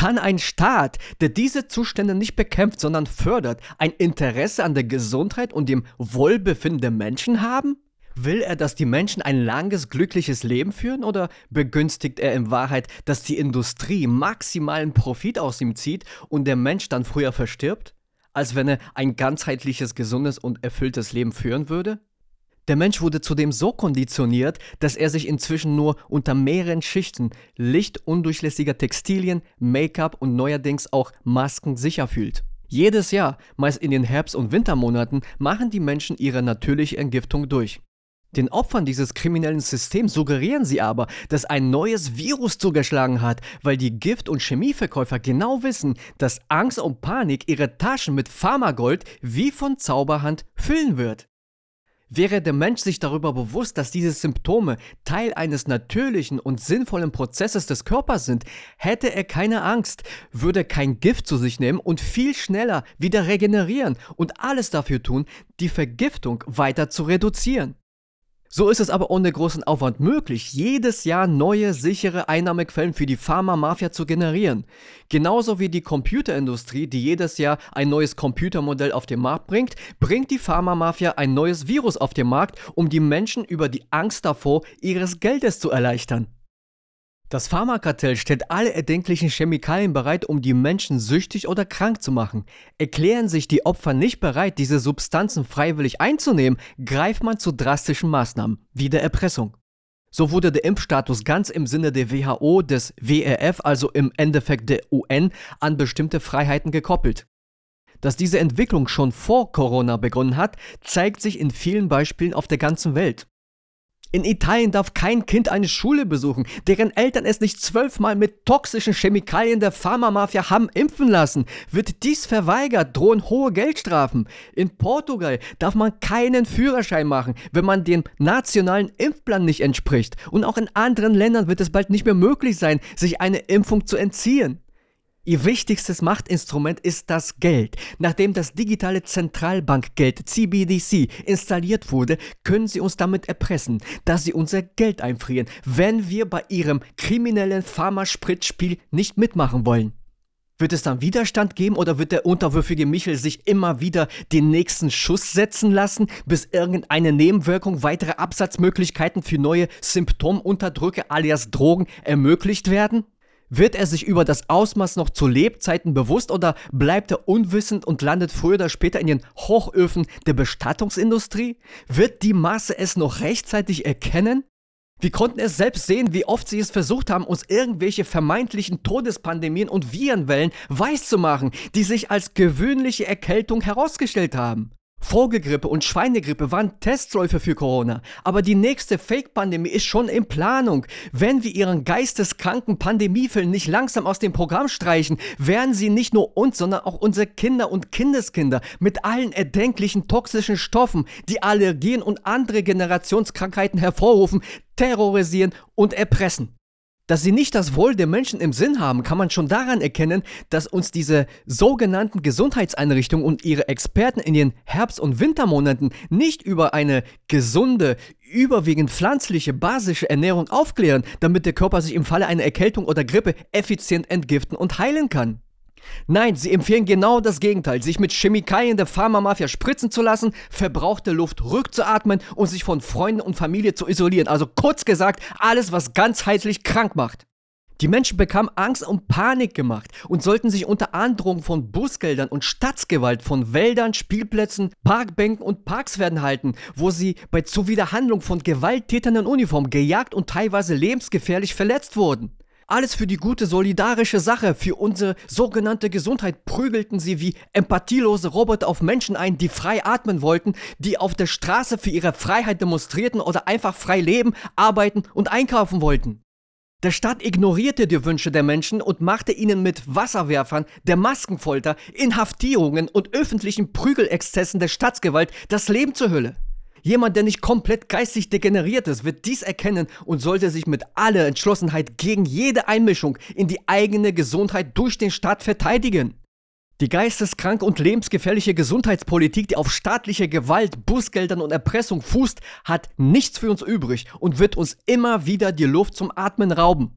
Kann ein Staat, der diese Zustände nicht bekämpft, sondern fördert, ein Interesse an der Gesundheit und dem Wohlbefinden der Menschen haben? Will er, dass die Menschen ein langes, glückliches Leben führen oder begünstigt er in Wahrheit, dass die Industrie maximalen Profit aus ihm zieht und der Mensch dann früher verstirbt, als wenn er ein ganzheitliches, gesundes und erfülltes Leben führen würde? Der Mensch wurde zudem so konditioniert, dass er sich inzwischen nur unter mehreren Schichten lichtundurchlässiger Textilien, Make-up und neuerdings auch Masken sicher fühlt. Jedes Jahr, meist in den Herbst- und Wintermonaten, machen die Menschen ihre natürliche Entgiftung durch. Den Opfern dieses kriminellen Systems suggerieren sie aber, dass ein neues Virus zugeschlagen hat, weil die Gift- und Chemieverkäufer genau wissen, dass Angst und Panik ihre Taschen mit Pharmagold wie von Zauberhand füllen wird. Wäre der Mensch sich darüber bewusst, dass diese Symptome Teil eines natürlichen und sinnvollen Prozesses des Körpers sind, hätte er keine Angst, würde kein Gift zu sich nehmen und viel schneller wieder regenerieren und alles dafür tun, die Vergiftung weiter zu reduzieren. So ist es aber ohne großen Aufwand möglich, jedes Jahr neue, sichere Einnahmequellen für die Pharma-Mafia zu generieren. Genauso wie die Computerindustrie, die jedes Jahr ein neues Computermodell auf den Markt bringt, bringt die Pharma-Mafia ein neues Virus auf den Markt, um die Menschen über die Angst davor ihres Geldes zu erleichtern. Das Pharmakartell stellt alle erdenklichen Chemikalien bereit, um die Menschen süchtig oder krank zu machen. Erklären sich die Opfer nicht bereit, diese Substanzen freiwillig einzunehmen, greift man zu drastischen Maßnahmen, wie der Erpressung. So wurde der Impfstatus ganz im Sinne der WHO, des WRF, also im Endeffekt der UN, an bestimmte Freiheiten gekoppelt. Dass diese Entwicklung schon vor Corona begonnen hat, zeigt sich in vielen Beispielen auf der ganzen Welt. In Italien darf kein Kind eine Schule besuchen, deren Eltern es nicht zwölfmal mit toxischen Chemikalien der Pharmamafia haben impfen lassen. Wird dies verweigert, drohen hohe Geldstrafen. In Portugal darf man keinen Führerschein machen, wenn man dem nationalen Impfplan nicht entspricht. Und auch in anderen Ländern wird es bald nicht mehr möglich sein, sich eine Impfung zu entziehen. Ihr wichtigstes Machtinstrument ist das Geld. Nachdem das digitale Zentralbankgeld CBDC installiert wurde, können sie uns damit erpressen, dass sie unser Geld einfrieren, wenn wir bei ihrem kriminellen Pharmaspritspiel nicht mitmachen wollen. Wird es dann Widerstand geben oder wird der unterwürfige Michel sich immer wieder den nächsten Schuss setzen lassen, bis irgendeine Nebenwirkung, weitere Absatzmöglichkeiten für neue Symptomunterdrücke alias Drogen ermöglicht werden? Wird er sich über das Ausmaß noch zu Lebzeiten bewusst oder bleibt er unwissend und landet früher oder später in den Hochöfen der Bestattungsindustrie? Wird die Masse es noch rechtzeitig erkennen? Wir konnten es selbst sehen, wie oft sie es versucht haben, uns irgendwelche vermeintlichen Todespandemien und Virenwellen weiszumachen, die sich als gewöhnliche Erkältung herausgestellt haben. Vogelgrippe und Schweinegrippe waren Testläufe für Corona, aber die nächste Fake-Pandemie ist schon in Planung. Wenn wir ihren geisteskranken Pandemiefilm nicht langsam aus dem Programm streichen, werden sie nicht nur uns, sondern auch unsere Kinder und Kindeskinder mit allen erdenklichen toxischen Stoffen, die Allergien und andere Generationskrankheiten hervorrufen, terrorisieren und erpressen. Dass sie nicht das Wohl der Menschen im Sinn haben, kann man schon daran erkennen, dass uns diese sogenannten Gesundheitseinrichtungen und ihre Experten in den Herbst- und Wintermonaten nicht über eine gesunde, überwiegend pflanzliche, basische Ernährung aufklären, damit der Körper sich im Falle einer Erkältung oder Grippe effizient entgiften und heilen kann. Nein, sie empfehlen genau das Gegenteil, sich mit Chemikalien der Pharmamafia spritzen zu lassen, verbrauchte Luft rückzuatmen und sich von Freunden und Familie zu isolieren. Also kurz gesagt, alles, was ganzheitlich krank macht. Die Menschen bekamen Angst und Panik gemacht und sollten sich unter Androhung von Busgeldern und Staatsgewalt von Wäldern, Spielplätzen, Parkbänken und Parks werden halten, wo sie bei Zuwiderhandlung von Gewalttätern in Uniform gejagt und teilweise lebensgefährlich verletzt wurden. Alles für die gute solidarische Sache, für unsere sogenannte Gesundheit prügelten sie wie empathielose Roboter auf Menschen ein, die frei atmen wollten, die auf der Straße für ihre Freiheit demonstrierten oder einfach frei leben, arbeiten und einkaufen wollten. Der Staat ignorierte die Wünsche der Menschen und machte ihnen mit Wasserwerfern, der Maskenfolter, Inhaftierungen und öffentlichen Prügelexzessen der Staatsgewalt das Leben zur Hölle. Jemand, der nicht komplett geistig degeneriert ist, wird dies erkennen und sollte sich mit aller Entschlossenheit gegen jede Einmischung in die eigene Gesundheit durch den Staat verteidigen. Die geisteskrank und lebensgefährliche Gesundheitspolitik, die auf staatliche Gewalt, Bußgeldern und Erpressung fußt, hat nichts für uns übrig und wird uns immer wieder die Luft zum Atmen rauben.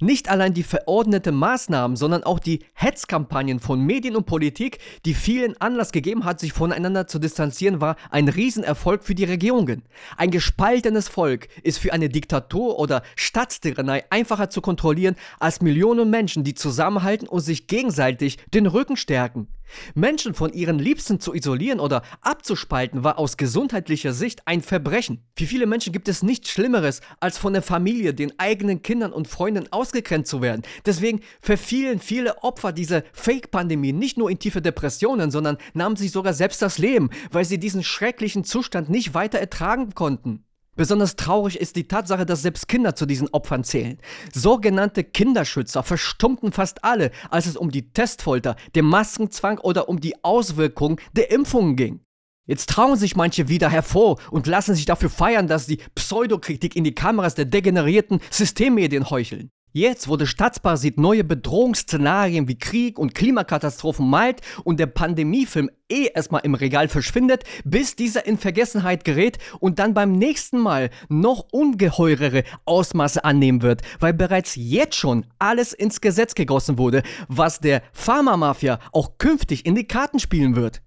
Nicht allein die verordneten Maßnahmen, sondern auch die Hetzkampagnen von Medien und Politik, die vielen Anlass gegeben hat, sich voneinander zu distanzieren, war ein Riesenerfolg für die Regierungen. Ein gespaltenes Volk ist für eine Diktatur oder Staatstyrannei einfacher zu kontrollieren als Millionen Menschen, die zusammenhalten und sich gegenseitig den Rücken stärken. Menschen von ihren Liebsten zu isolieren oder abzuspalten war aus gesundheitlicher Sicht ein Verbrechen. Für viele Menschen gibt es nichts Schlimmeres, als von der Familie, den eigenen Kindern und Freunden ausgegrenzt zu werden. Deswegen verfielen viele Opfer dieser Fake-Pandemie nicht nur in tiefe Depressionen, sondern nahmen sich sogar selbst das Leben, weil sie diesen schrecklichen Zustand nicht weiter ertragen konnten. Besonders traurig ist die Tatsache, dass selbst Kinder zu diesen Opfern zählen. Sogenannte Kinderschützer verstummten fast alle, als es um die Testfolter, den Maskenzwang oder um die Auswirkungen der Impfungen ging. Jetzt trauen sich manche wieder hervor und lassen sich dafür feiern, dass sie Pseudokritik in die Kameras der degenerierten Systemmedien heucheln. Jetzt, wo der Staatsparsit neue Bedrohungsszenarien wie Krieg und Klimakatastrophen malt und der Pandemiefilm eh erstmal im Regal verschwindet, bis dieser in Vergessenheit gerät und dann beim nächsten Mal noch ungeheurere Ausmaße annehmen wird, weil bereits jetzt schon alles ins Gesetz gegossen wurde, was der Pharmamafia auch künftig in die Karten spielen wird.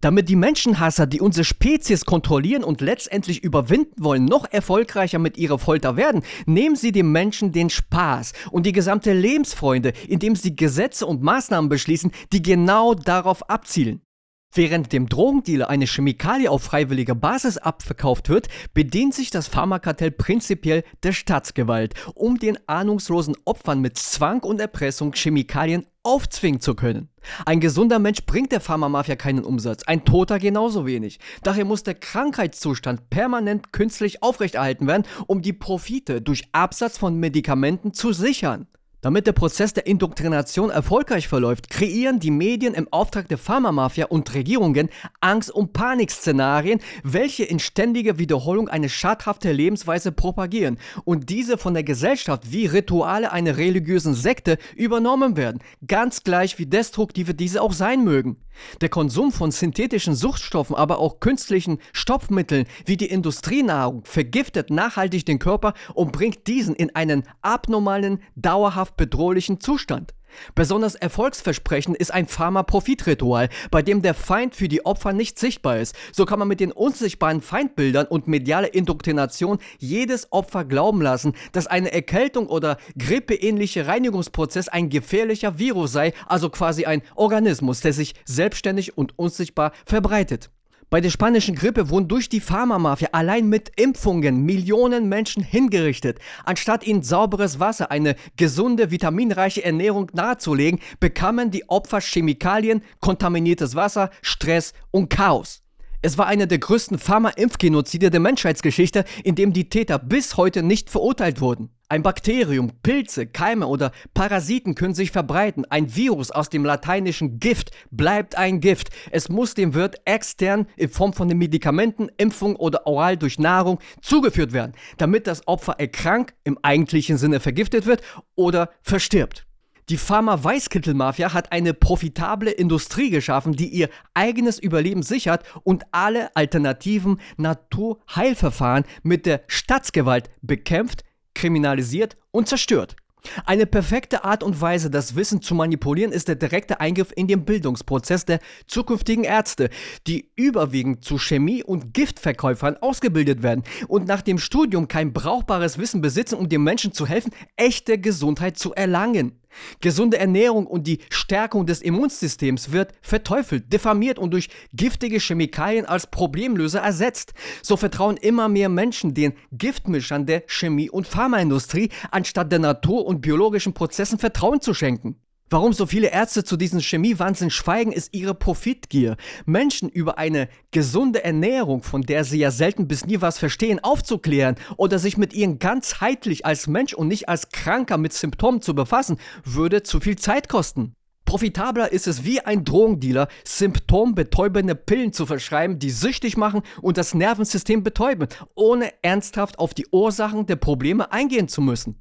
Damit die Menschenhasser, die unsere Spezies kontrollieren und letztendlich überwinden wollen, noch erfolgreicher mit ihrer Folter werden, nehmen sie dem Menschen den Spaß und die gesamte Lebensfreude, indem sie Gesetze und Maßnahmen beschließen, die genau darauf abzielen. Während dem Drogendealer eine Chemikalie auf freiwilliger Basis abverkauft wird, bedient sich das Pharmakartell prinzipiell der Staatsgewalt, um den ahnungslosen Opfern mit Zwang und Erpressung Chemikalien aufzwingen zu können. Ein gesunder Mensch bringt der Pharmamafia keinen Umsatz, ein Toter genauso wenig. Daher muss der Krankheitszustand permanent künstlich aufrechterhalten werden, um die Profite durch Absatz von Medikamenten zu sichern. Damit der Prozess der Indoktrination erfolgreich verläuft, kreieren die Medien im Auftrag der Pharmamafia und Regierungen Angst- und Panikszenarien, welche in ständiger Wiederholung eine schadhafte Lebensweise propagieren und diese von der Gesellschaft wie Rituale einer religiösen Sekte übernommen werden, ganz gleich wie destruktive diese auch sein mögen. Der Konsum von synthetischen Suchtstoffen, aber auch künstlichen Stoffmitteln wie die Industrienahrung vergiftet nachhaltig den Körper und bringt diesen in einen abnormalen, dauerhaft bedrohlichen Zustand. Besonders erfolgsversprechend ist ein Pharma-Profitritual, bei dem der Feind für die Opfer nicht sichtbar ist. So kann man mit den unsichtbaren Feindbildern und mediale Indoktrination jedes Opfer glauben lassen, dass eine Erkältung oder grippeähnliche Reinigungsprozess ein gefährlicher Virus sei, also quasi ein Organismus, der sich selbstständig und unsichtbar verbreitet. Bei der spanischen Grippe wurden durch die Pharmamafia allein mit Impfungen Millionen Menschen hingerichtet. Anstatt ihnen sauberes Wasser, eine gesunde, vitaminreiche Ernährung nahezulegen, bekamen die Opfer Chemikalien, kontaminiertes Wasser, Stress und Chaos. Es war einer der größten Pharma-Impfgenozide der Menschheitsgeschichte, in dem die Täter bis heute nicht verurteilt wurden. Ein Bakterium, Pilze, Keime oder Parasiten können sich verbreiten. Ein Virus aus dem lateinischen Gift bleibt ein Gift. Es muss dem Wirt extern in Form von den Medikamenten, Impfung oder oral durch Nahrung zugeführt werden, damit das Opfer erkrankt, im eigentlichen Sinne vergiftet wird oder verstirbt. Die Pharma-Weißkittel-Mafia hat eine profitable Industrie geschaffen, die ihr eigenes Überleben sichert und alle alternativen Naturheilverfahren mit der Staatsgewalt bekämpft, kriminalisiert und zerstört. Eine perfekte Art und Weise, das Wissen zu manipulieren, ist der direkte Eingriff in den Bildungsprozess der zukünftigen Ärzte, die überwiegend zu Chemie- und Giftverkäufern ausgebildet werden und nach dem Studium kein brauchbares Wissen besitzen, um den Menschen zu helfen, echte Gesundheit zu erlangen. Gesunde Ernährung und die Stärkung des Immunsystems wird verteufelt, diffamiert und durch giftige Chemikalien als Problemlöser ersetzt. So vertrauen immer mehr Menschen den Giftmischern der Chemie- und Pharmaindustrie, anstatt der Natur und biologischen Prozessen Vertrauen zu schenken. Warum so viele Ärzte zu diesem Chemiewahnsinn schweigen, ist ihre Profitgier. Menschen über eine gesunde Ernährung, von der sie ja selten bis nie was verstehen, aufzuklären oder sich mit ihnen ganzheitlich als Mensch und nicht als Kranker mit Symptomen zu befassen, würde zu viel Zeit kosten. Profitabler ist es wie ein Drogendealer, symptombetäubende Pillen zu verschreiben, die süchtig machen und das Nervensystem betäuben, ohne ernsthaft auf die Ursachen der Probleme eingehen zu müssen.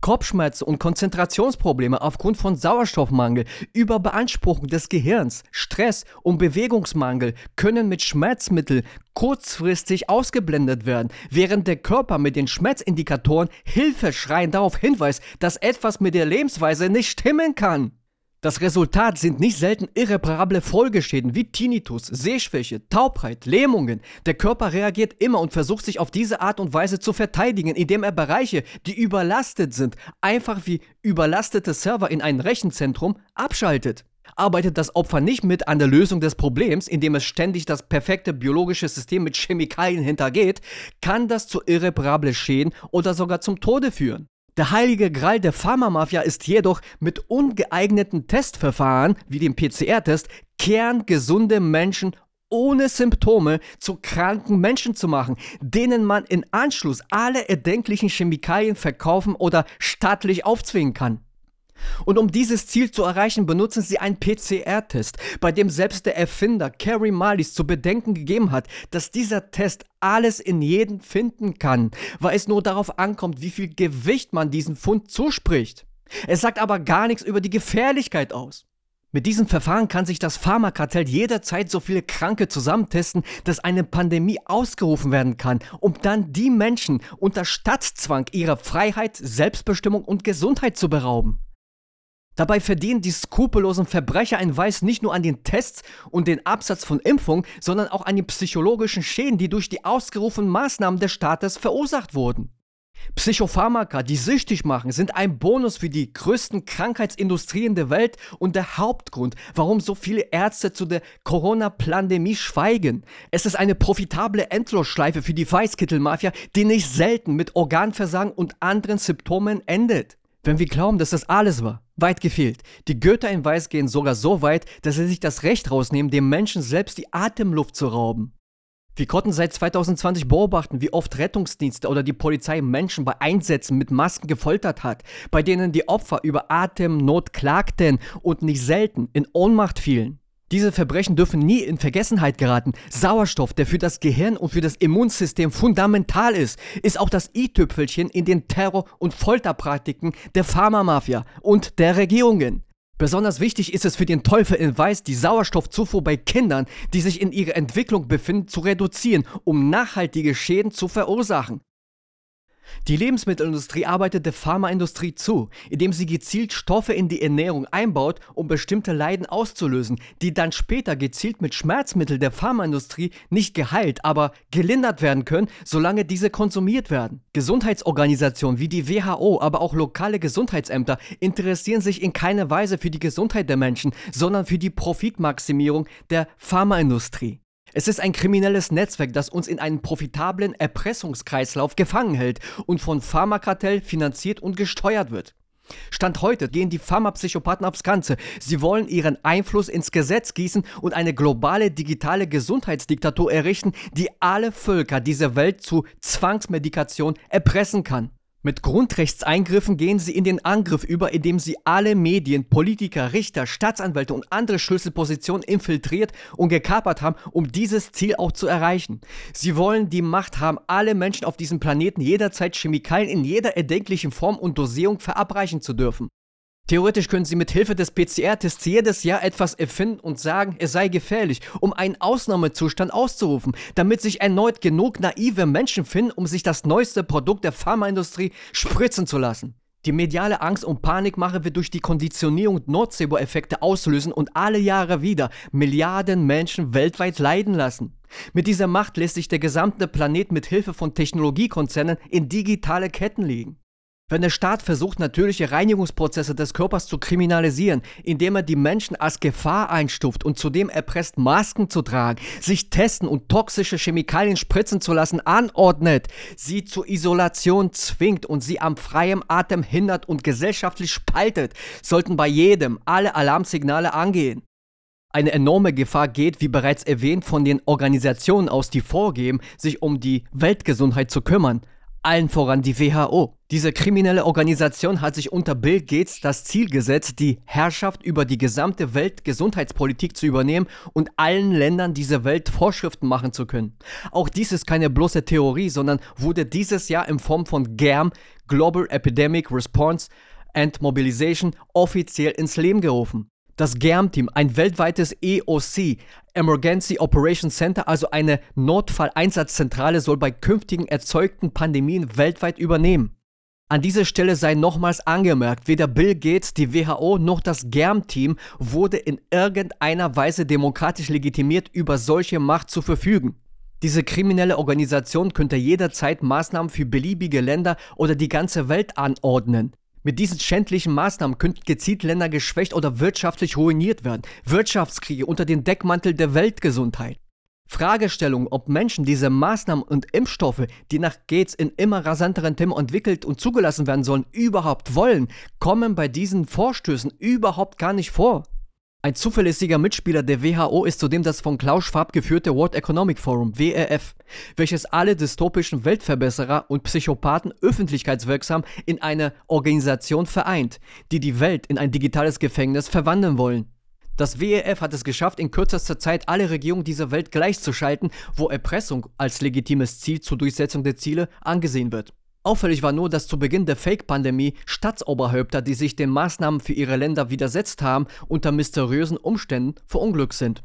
Kopfschmerzen und Konzentrationsprobleme aufgrund von Sauerstoffmangel, Überbeanspruchung des Gehirns, Stress und Bewegungsmangel können mit Schmerzmitteln kurzfristig ausgeblendet werden, während der Körper mit den Schmerzindikatoren Hilfeschreien darauf hinweist, dass etwas mit der Lebensweise nicht stimmen kann. Das Resultat sind nicht selten irreparable Folgeschäden wie Tinnitus, Sehschwäche, Taubheit, Lähmungen. Der Körper reagiert immer und versucht sich auf diese Art und Weise zu verteidigen, indem er Bereiche, die überlastet sind, einfach wie überlastete Server in einem Rechenzentrum abschaltet. Arbeitet das Opfer nicht mit an der Lösung des Problems, indem es ständig das perfekte biologische System mit Chemikalien hintergeht, kann das zu irreparable Schäden oder sogar zum Tode führen. Der heilige Gral der Pharmamafia ist jedoch mit ungeeigneten Testverfahren wie dem PCR-Test kerngesunde Menschen ohne Symptome zu kranken Menschen zu machen, denen man in Anschluss alle erdenklichen Chemikalien verkaufen oder staatlich aufzwingen kann. Und um dieses Ziel zu erreichen, benutzen sie einen PCR-Test, bei dem selbst der Erfinder Carrie Marlies zu bedenken gegeben hat, dass dieser Test alles in jeden finden kann, weil es nur darauf ankommt, wie viel Gewicht man diesem Fund zuspricht. Es sagt aber gar nichts über die Gefährlichkeit aus. Mit diesem Verfahren kann sich das Pharmakartell jederzeit so viele Kranke zusammentesten, dass eine Pandemie ausgerufen werden kann, um dann die Menschen unter Stadtzwang ihrer Freiheit, Selbstbestimmung und Gesundheit zu berauben. Dabei verdienen die skrupellosen Verbrecher ein Weiß nicht nur an den Tests und den Absatz von Impfungen, sondern auch an den psychologischen Schäden, die durch die ausgerufenen Maßnahmen des Staates verursacht wurden. Psychopharmaka, die süchtig machen, sind ein Bonus für die größten Krankheitsindustrien der Welt und der Hauptgrund, warum so viele Ärzte zu der Corona-Pandemie schweigen. Es ist eine profitable Endlosschleife für die Weißkittelmafia, die nicht selten mit Organversagen und anderen Symptomen endet. Wenn wir glauben, dass das alles war, weit gefehlt. Die Götter in Weiß gehen sogar so weit, dass sie sich das Recht rausnehmen, dem Menschen selbst die Atemluft zu rauben. Wir konnten seit 2020 beobachten, wie oft Rettungsdienste oder die Polizei Menschen bei Einsätzen mit Masken gefoltert hat, bei denen die Opfer über Atemnot klagten und nicht selten in Ohnmacht fielen. Diese Verbrechen dürfen nie in Vergessenheit geraten. Sauerstoff, der für das Gehirn und für das Immunsystem fundamental ist, ist auch das i-Tüpfelchen in den Terror- und Folterpraktiken der Pharmamafia und der Regierungen. Besonders wichtig ist es für den Teufel in Weiß, die Sauerstoffzufuhr bei Kindern, die sich in ihrer Entwicklung befinden, zu reduzieren, um nachhaltige Schäden zu verursachen. Die Lebensmittelindustrie arbeitet der Pharmaindustrie zu, indem sie gezielt Stoffe in die Ernährung einbaut, um bestimmte Leiden auszulösen, die dann später gezielt mit Schmerzmitteln der Pharmaindustrie nicht geheilt, aber gelindert werden können, solange diese konsumiert werden. Gesundheitsorganisationen wie die WHO, aber auch lokale Gesundheitsämter interessieren sich in keiner Weise für die Gesundheit der Menschen, sondern für die Profitmaximierung der Pharmaindustrie. Es ist ein kriminelles Netzwerk, das uns in einen profitablen Erpressungskreislauf gefangen hält und von Pharmakartell finanziert und gesteuert wird. Stand heute gehen die Pharmapsychopathen aufs Ganze. Sie wollen ihren Einfluss ins Gesetz gießen und eine globale digitale Gesundheitsdiktatur errichten, die alle Völker dieser Welt zu Zwangsmedikation erpressen kann. Mit Grundrechtseingriffen gehen sie in den Angriff über, indem sie alle Medien, Politiker, Richter, Staatsanwälte und andere Schlüsselpositionen infiltriert und gekapert haben, um dieses Ziel auch zu erreichen. Sie wollen die Macht haben, alle Menschen auf diesem Planeten jederzeit Chemikalien in jeder erdenklichen Form und Dosierung verabreichen zu dürfen. Theoretisch können sie mit Hilfe des PCR-Tests jedes Jahr etwas erfinden und sagen, es sei gefährlich, um einen Ausnahmezustand auszurufen, damit sich erneut genug naive Menschen finden, um sich das neueste Produkt der Pharmaindustrie spritzen zu lassen. Die mediale Angst und Panikmache wird durch die Konditionierung Nocebo-Effekte auslösen und alle Jahre wieder Milliarden Menschen weltweit leiden lassen. Mit dieser Macht lässt sich der gesamte Planet mit Hilfe von Technologiekonzernen in digitale Ketten legen. Wenn der Staat versucht, natürliche Reinigungsprozesse des Körpers zu kriminalisieren, indem er die Menschen als Gefahr einstuft und zudem erpresst, Masken zu tragen, sich testen und toxische Chemikalien spritzen zu lassen, anordnet, sie zur Isolation zwingt und sie am freien Atem hindert und gesellschaftlich spaltet, sollten bei jedem alle Alarmsignale angehen. Eine enorme Gefahr geht, wie bereits erwähnt, von den Organisationen aus, die vorgeben, sich um die Weltgesundheit zu kümmern allen voran die WHO. Diese kriminelle Organisation hat sich unter Bill Gates das Ziel gesetzt, die Herrschaft über die gesamte Weltgesundheitspolitik zu übernehmen und allen Ländern dieser Welt Vorschriften machen zu können. Auch dies ist keine bloße Theorie, sondern wurde dieses Jahr in Form von GERM, Global Epidemic Response and Mobilization, offiziell ins Leben gerufen. Das GERM-Team, ein weltweites EOC, Emergency Operations Center, also eine Notfalleinsatzzentrale, soll bei künftigen erzeugten Pandemien weltweit übernehmen. An dieser Stelle sei nochmals angemerkt, weder Bill Gates, die WHO noch das GERM-Team wurde in irgendeiner Weise demokratisch legitimiert, über solche Macht zu verfügen. Diese kriminelle Organisation könnte jederzeit Maßnahmen für beliebige Länder oder die ganze Welt anordnen. Mit diesen schändlichen Maßnahmen könnten gezielt Länder geschwächt oder wirtschaftlich ruiniert werden. Wirtschaftskriege unter dem Deckmantel der Weltgesundheit. Fragestellung, ob Menschen diese Maßnahmen und Impfstoffe, die nach Gates in immer rasanteren Tempo entwickelt und zugelassen werden sollen, überhaupt wollen, kommen bei diesen Vorstößen überhaupt gar nicht vor. Ein zuverlässiger Mitspieler der WHO ist zudem das von Klaus Schwab geführte World Economic Forum, WEF, welches alle dystopischen Weltverbesserer und Psychopathen öffentlichkeitswirksam in eine Organisation vereint, die die Welt in ein digitales Gefängnis verwandeln wollen. Das WEF hat es geschafft, in kürzester Zeit alle Regierungen dieser Welt gleichzuschalten, wo Erpressung als legitimes Ziel zur Durchsetzung der Ziele angesehen wird. Auffällig war nur, dass zu Beginn der Fake-Pandemie Staatsoberhäupter, die sich den Maßnahmen für ihre Länder widersetzt haben, unter mysteriösen Umständen verunglückt sind.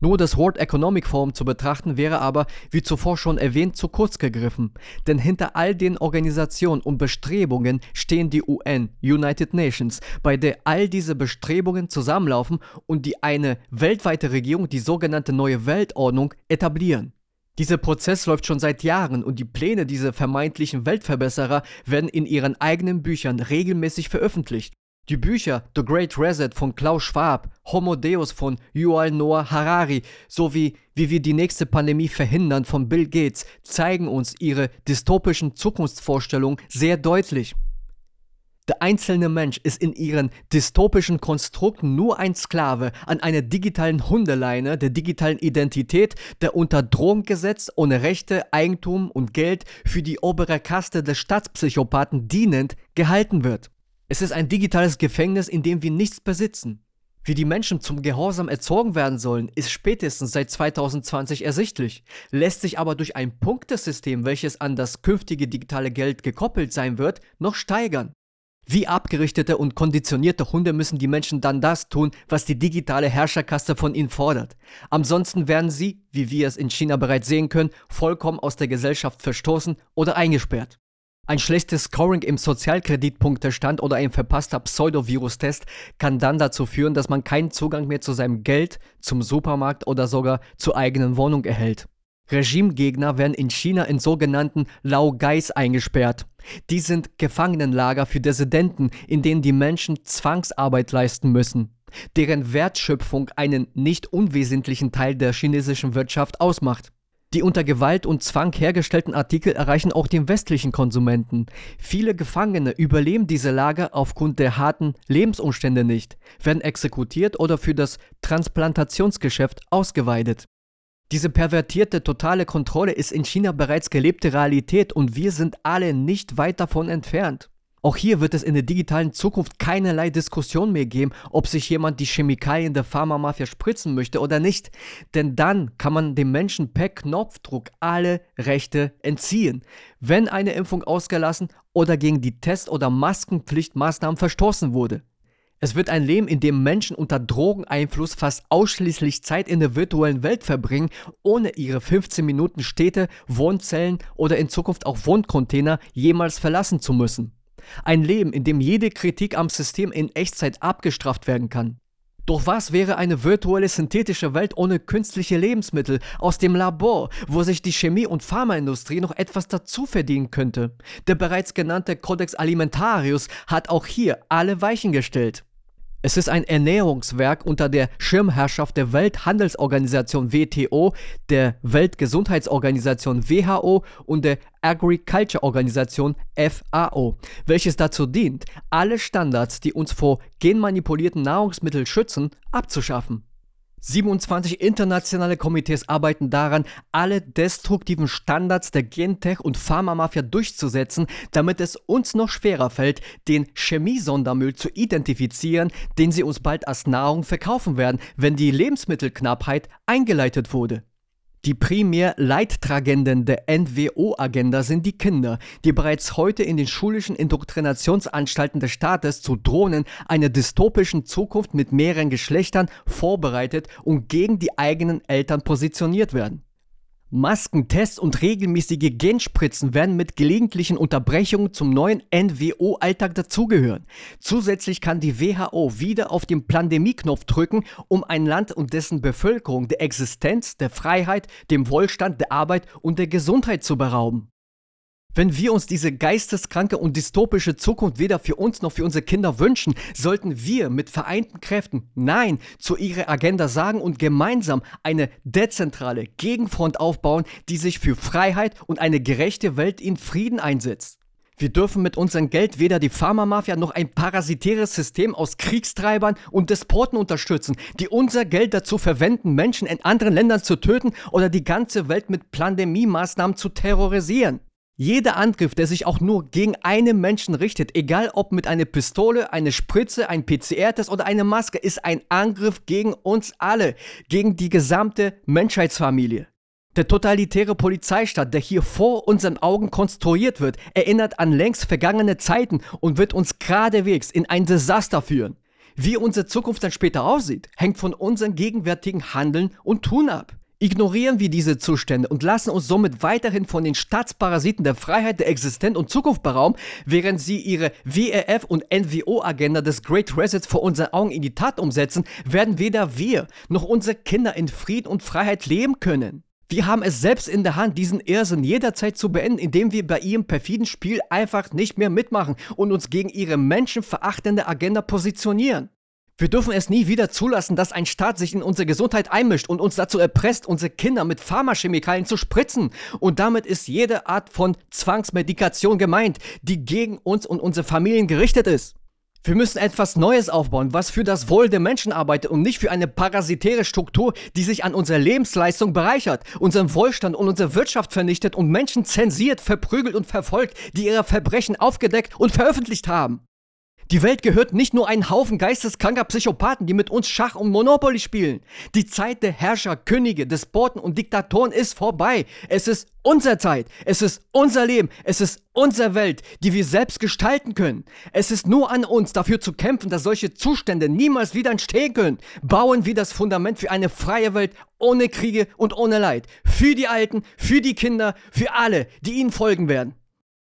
Nur das World Economic Forum zu betrachten wäre aber, wie zuvor schon erwähnt, zu kurz gegriffen. Denn hinter all den Organisationen und Bestrebungen stehen die UN, United Nations, bei der all diese Bestrebungen zusammenlaufen und die eine weltweite Regierung, die sogenannte neue Weltordnung, etablieren. Dieser Prozess läuft schon seit Jahren und die Pläne dieser vermeintlichen Weltverbesserer werden in ihren eigenen Büchern regelmäßig veröffentlicht. Die Bücher The Great Reset von Klaus Schwab, Homo Deus von Yuval Noah Harari sowie Wie wir die nächste Pandemie verhindern von Bill Gates zeigen uns ihre dystopischen Zukunftsvorstellungen sehr deutlich. Der einzelne Mensch ist in ihren dystopischen Konstrukten nur ein Sklave an einer digitalen Hundeleine der digitalen Identität, der unter Drohung gesetzt, ohne Rechte, Eigentum und Geld für die obere Kaste des Staatspsychopathen dienend gehalten wird. Es ist ein digitales Gefängnis, in dem wir nichts besitzen. Wie die Menschen zum Gehorsam erzogen werden sollen, ist spätestens seit 2020 ersichtlich, lässt sich aber durch ein Punktesystem, welches an das künftige digitale Geld gekoppelt sein wird, noch steigern. Wie abgerichtete und konditionierte Hunde müssen die Menschen dann das tun, was die digitale Herrscherkaste von ihnen fordert. Ansonsten werden sie, wie wir es in China bereits sehen können, vollkommen aus der Gesellschaft verstoßen oder eingesperrt. Ein schlechtes Scoring im Sozialkreditpunktestand oder ein verpasster Pseudovirus-Test kann dann dazu führen, dass man keinen Zugang mehr zu seinem Geld, zum Supermarkt oder sogar zur eigenen Wohnung erhält. Regimegegner werden in China in sogenannten Laogais eingesperrt. Die sind Gefangenenlager für Dissidenten, in denen die Menschen Zwangsarbeit leisten müssen, deren Wertschöpfung einen nicht unwesentlichen Teil der chinesischen Wirtschaft ausmacht. Die unter Gewalt und Zwang hergestellten Artikel erreichen auch den westlichen Konsumenten. Viele Gefangene überleben diese Lager aufgrund der harten Lebensumstände nicht, werden exekutiert oder für das Transplantationsgeschäft ausgeweidet. Diese pervertierte totale Kontrolle ist in China bereits gelebte Realität und wir sind alle nicht weit davon entfernt. Auch hier wird es in der digitalen Zukunft keinerlei Diskussion mehr geben, ob sich jemand die Chemikalien der Pharmamafia spritzen möchte oder nicht. Denn dann kann man dem Menschen per Knopfdruck alle Rechte entziehen, wenn eine Impfung ausgelassen oder gegen die Test- oder Maskenpflichtmaßnahmen verstoßen wurde. Es wird ein Leben, in dem Menschen unter Drogeneinfluss fast ausschließlich Zeit in der virtuellen Welt verbringen, ohne ihre 15 Minuten Städte, Wohnzellen oder in Zukunft auch Wohncontainer jemals verlassen zu müssen. Ein Leben, in dem jede Kritik am System in Echtzeit abgestraft werden kann. Doch was wäre eine virtuelle synthetische Welt ohne künstliche Lebensmittel aus dem Labor, wo sich die Chemie- und Pharmaindustrie noch etwas dazu verdienen könnte? Der bereits genannte Codex Alimentarius hat auch hier alle Weichen gestellt. Es ist ein Ernährungswerk unter der Schirmherrschaft der Welthandelsorganisation WTO, der Weltgesundheitsorganisation WHO und der Agriculture Organisation FAO, welches dazu dient, alle Standards, die uns vor genmanipulierten Nahrungsmitteln schützen, abzuschaffen. 27 internationale Komitees arbeiten daran, alle destruktiven Standards der Gentech- und Pharmamafia durchzusetzen, damit es uns noch schwerer fällt, den Chemiesondermüll zu identifizieren, den sie uns bald als Nahrung verkaufen werden, wenn die Lebensmittelknappheit eingeleitet wurde. Die primär Leidtragenden der NWO-Agenda sind die Kinder, die bereits heute in den schulischen Indoktrinationsanstalten des Staates zu Drohnen einer dystopischen Zukunft mit mehreren Geschlechtern vorbereitet und gegen die eigenen Eltern positioniert werden. Masken, Tests und regelmäßige Genspritzen werden mit gelegentlichen Unterbrechungen zum neuen NWO-Alltag dazugehören. Zusätzlich kann die WHO wieder auf den Pandemie-Knopf drücken, um ein Land und dessen Bevölkerung der Existenz, der Freiheit, dem Wohlstand, der Arbeit und der Gesundheit zu berauben. Wenn wir uns diese geisteskranke und dystopische Zukunft weder für uns noch für unsere Kinder wünschen, sollten wir mit vereinten Kräften Nein zu ihrer Agenda sagen und gemeinsam eine dezentrale Gegenfront aufbauen, die sich für Freiheit und eine gerechte Welt in Frieden einsetzt. Wir dürfen mit unserem Geld weder die Pharmamafia noch ein parasitäres System aus Kriegstreibern und Despoten unterstützen, die unser Geld dazu verwenden, Menschen in anderen Ländern zu töten oder die ganze Welt mit Pandemie-Maßnahmen zu terrorisieren. Jeder Angriff, der sich auch nur gegen einen Menschen richtet, egal ob mit einer Pistole, eine Spritze, ein PCR-Test oder eine Maske, ist ein Angriff gegen uns alle, gegen die gesamte Menschheitsfamilie. Der totalitäre Polizeistaat, der hier vor unseren Augen konstruiert wird, erinnert an längst vergangene Zeiten und wird uns geradewegs in ein Desaster führen. Wie unsere Zukunft dann später aussieht, hängt von unserem gegenwärtigen Handeln und Tun ab. Ignorieren wir diese Zustände und lassen uns somit weiterhin von den Staatsparasiten der Freiheit, der Existenz und Zukunft berauben, während sie ihre WRF- und NWO-Agenda des Great Resets vor unseren Augen in die Tat umsetzen, werden weder wir noch unsere Kinder in Frieden und Freiheit leben können. Wir haben es selbst in der Hand, diesen Irrsinn jederzeit zu beenden, indem wir bei ihrem perfiden Spiel einfach nicht mehr mitmachen und uns gegen ihre menschenverachtende Agenda positionieren. Wir dürfen es nie wieder zulassen, dass ein Staat sich in unsere Gesundheit einmischt und uns dazu erpresst, unsere Kinder mit Pharmachemikalien zu spritzen. Und damit ist jede Art von Zwangsmedikation gemeint, die gegen uns und unsere Familien gerichtet ist. Wir müssen etwas Neues aufbauen, was für das Wohl der Menschen arbeitet und nicht für eine parasitäre Struktur, die sich an unserer Lebensleistung bereichert, unseren Wohlstand und unsere Wirtschaft vernichtet und Menschen zensiert, verprügelt und verfolgt, die ihre Verbrechen aufgedeckt und veröffentlicht haben. Die Welt gehört nicht nur einen Haufen geisteskranker Psychopathen, die mit uns Schach und Monopoly spielen. Die Zeit der Herrscher, Könige, Despoten und Diktatoren ist vorbei. Es ist unsere Zeit. Es ist unser Leben. Es ist unsere Welt, die wir selbst gestalten können. Es ist nur an uns, dafür zu kämpfen, dass solche Zustände niemals wieder entstehen können. Bauen wir das Fundament für eine freie Welt ohne Kriege und ohne Leid. Für die Alten, für die Kinder, für alle, die ihnen folgen werden.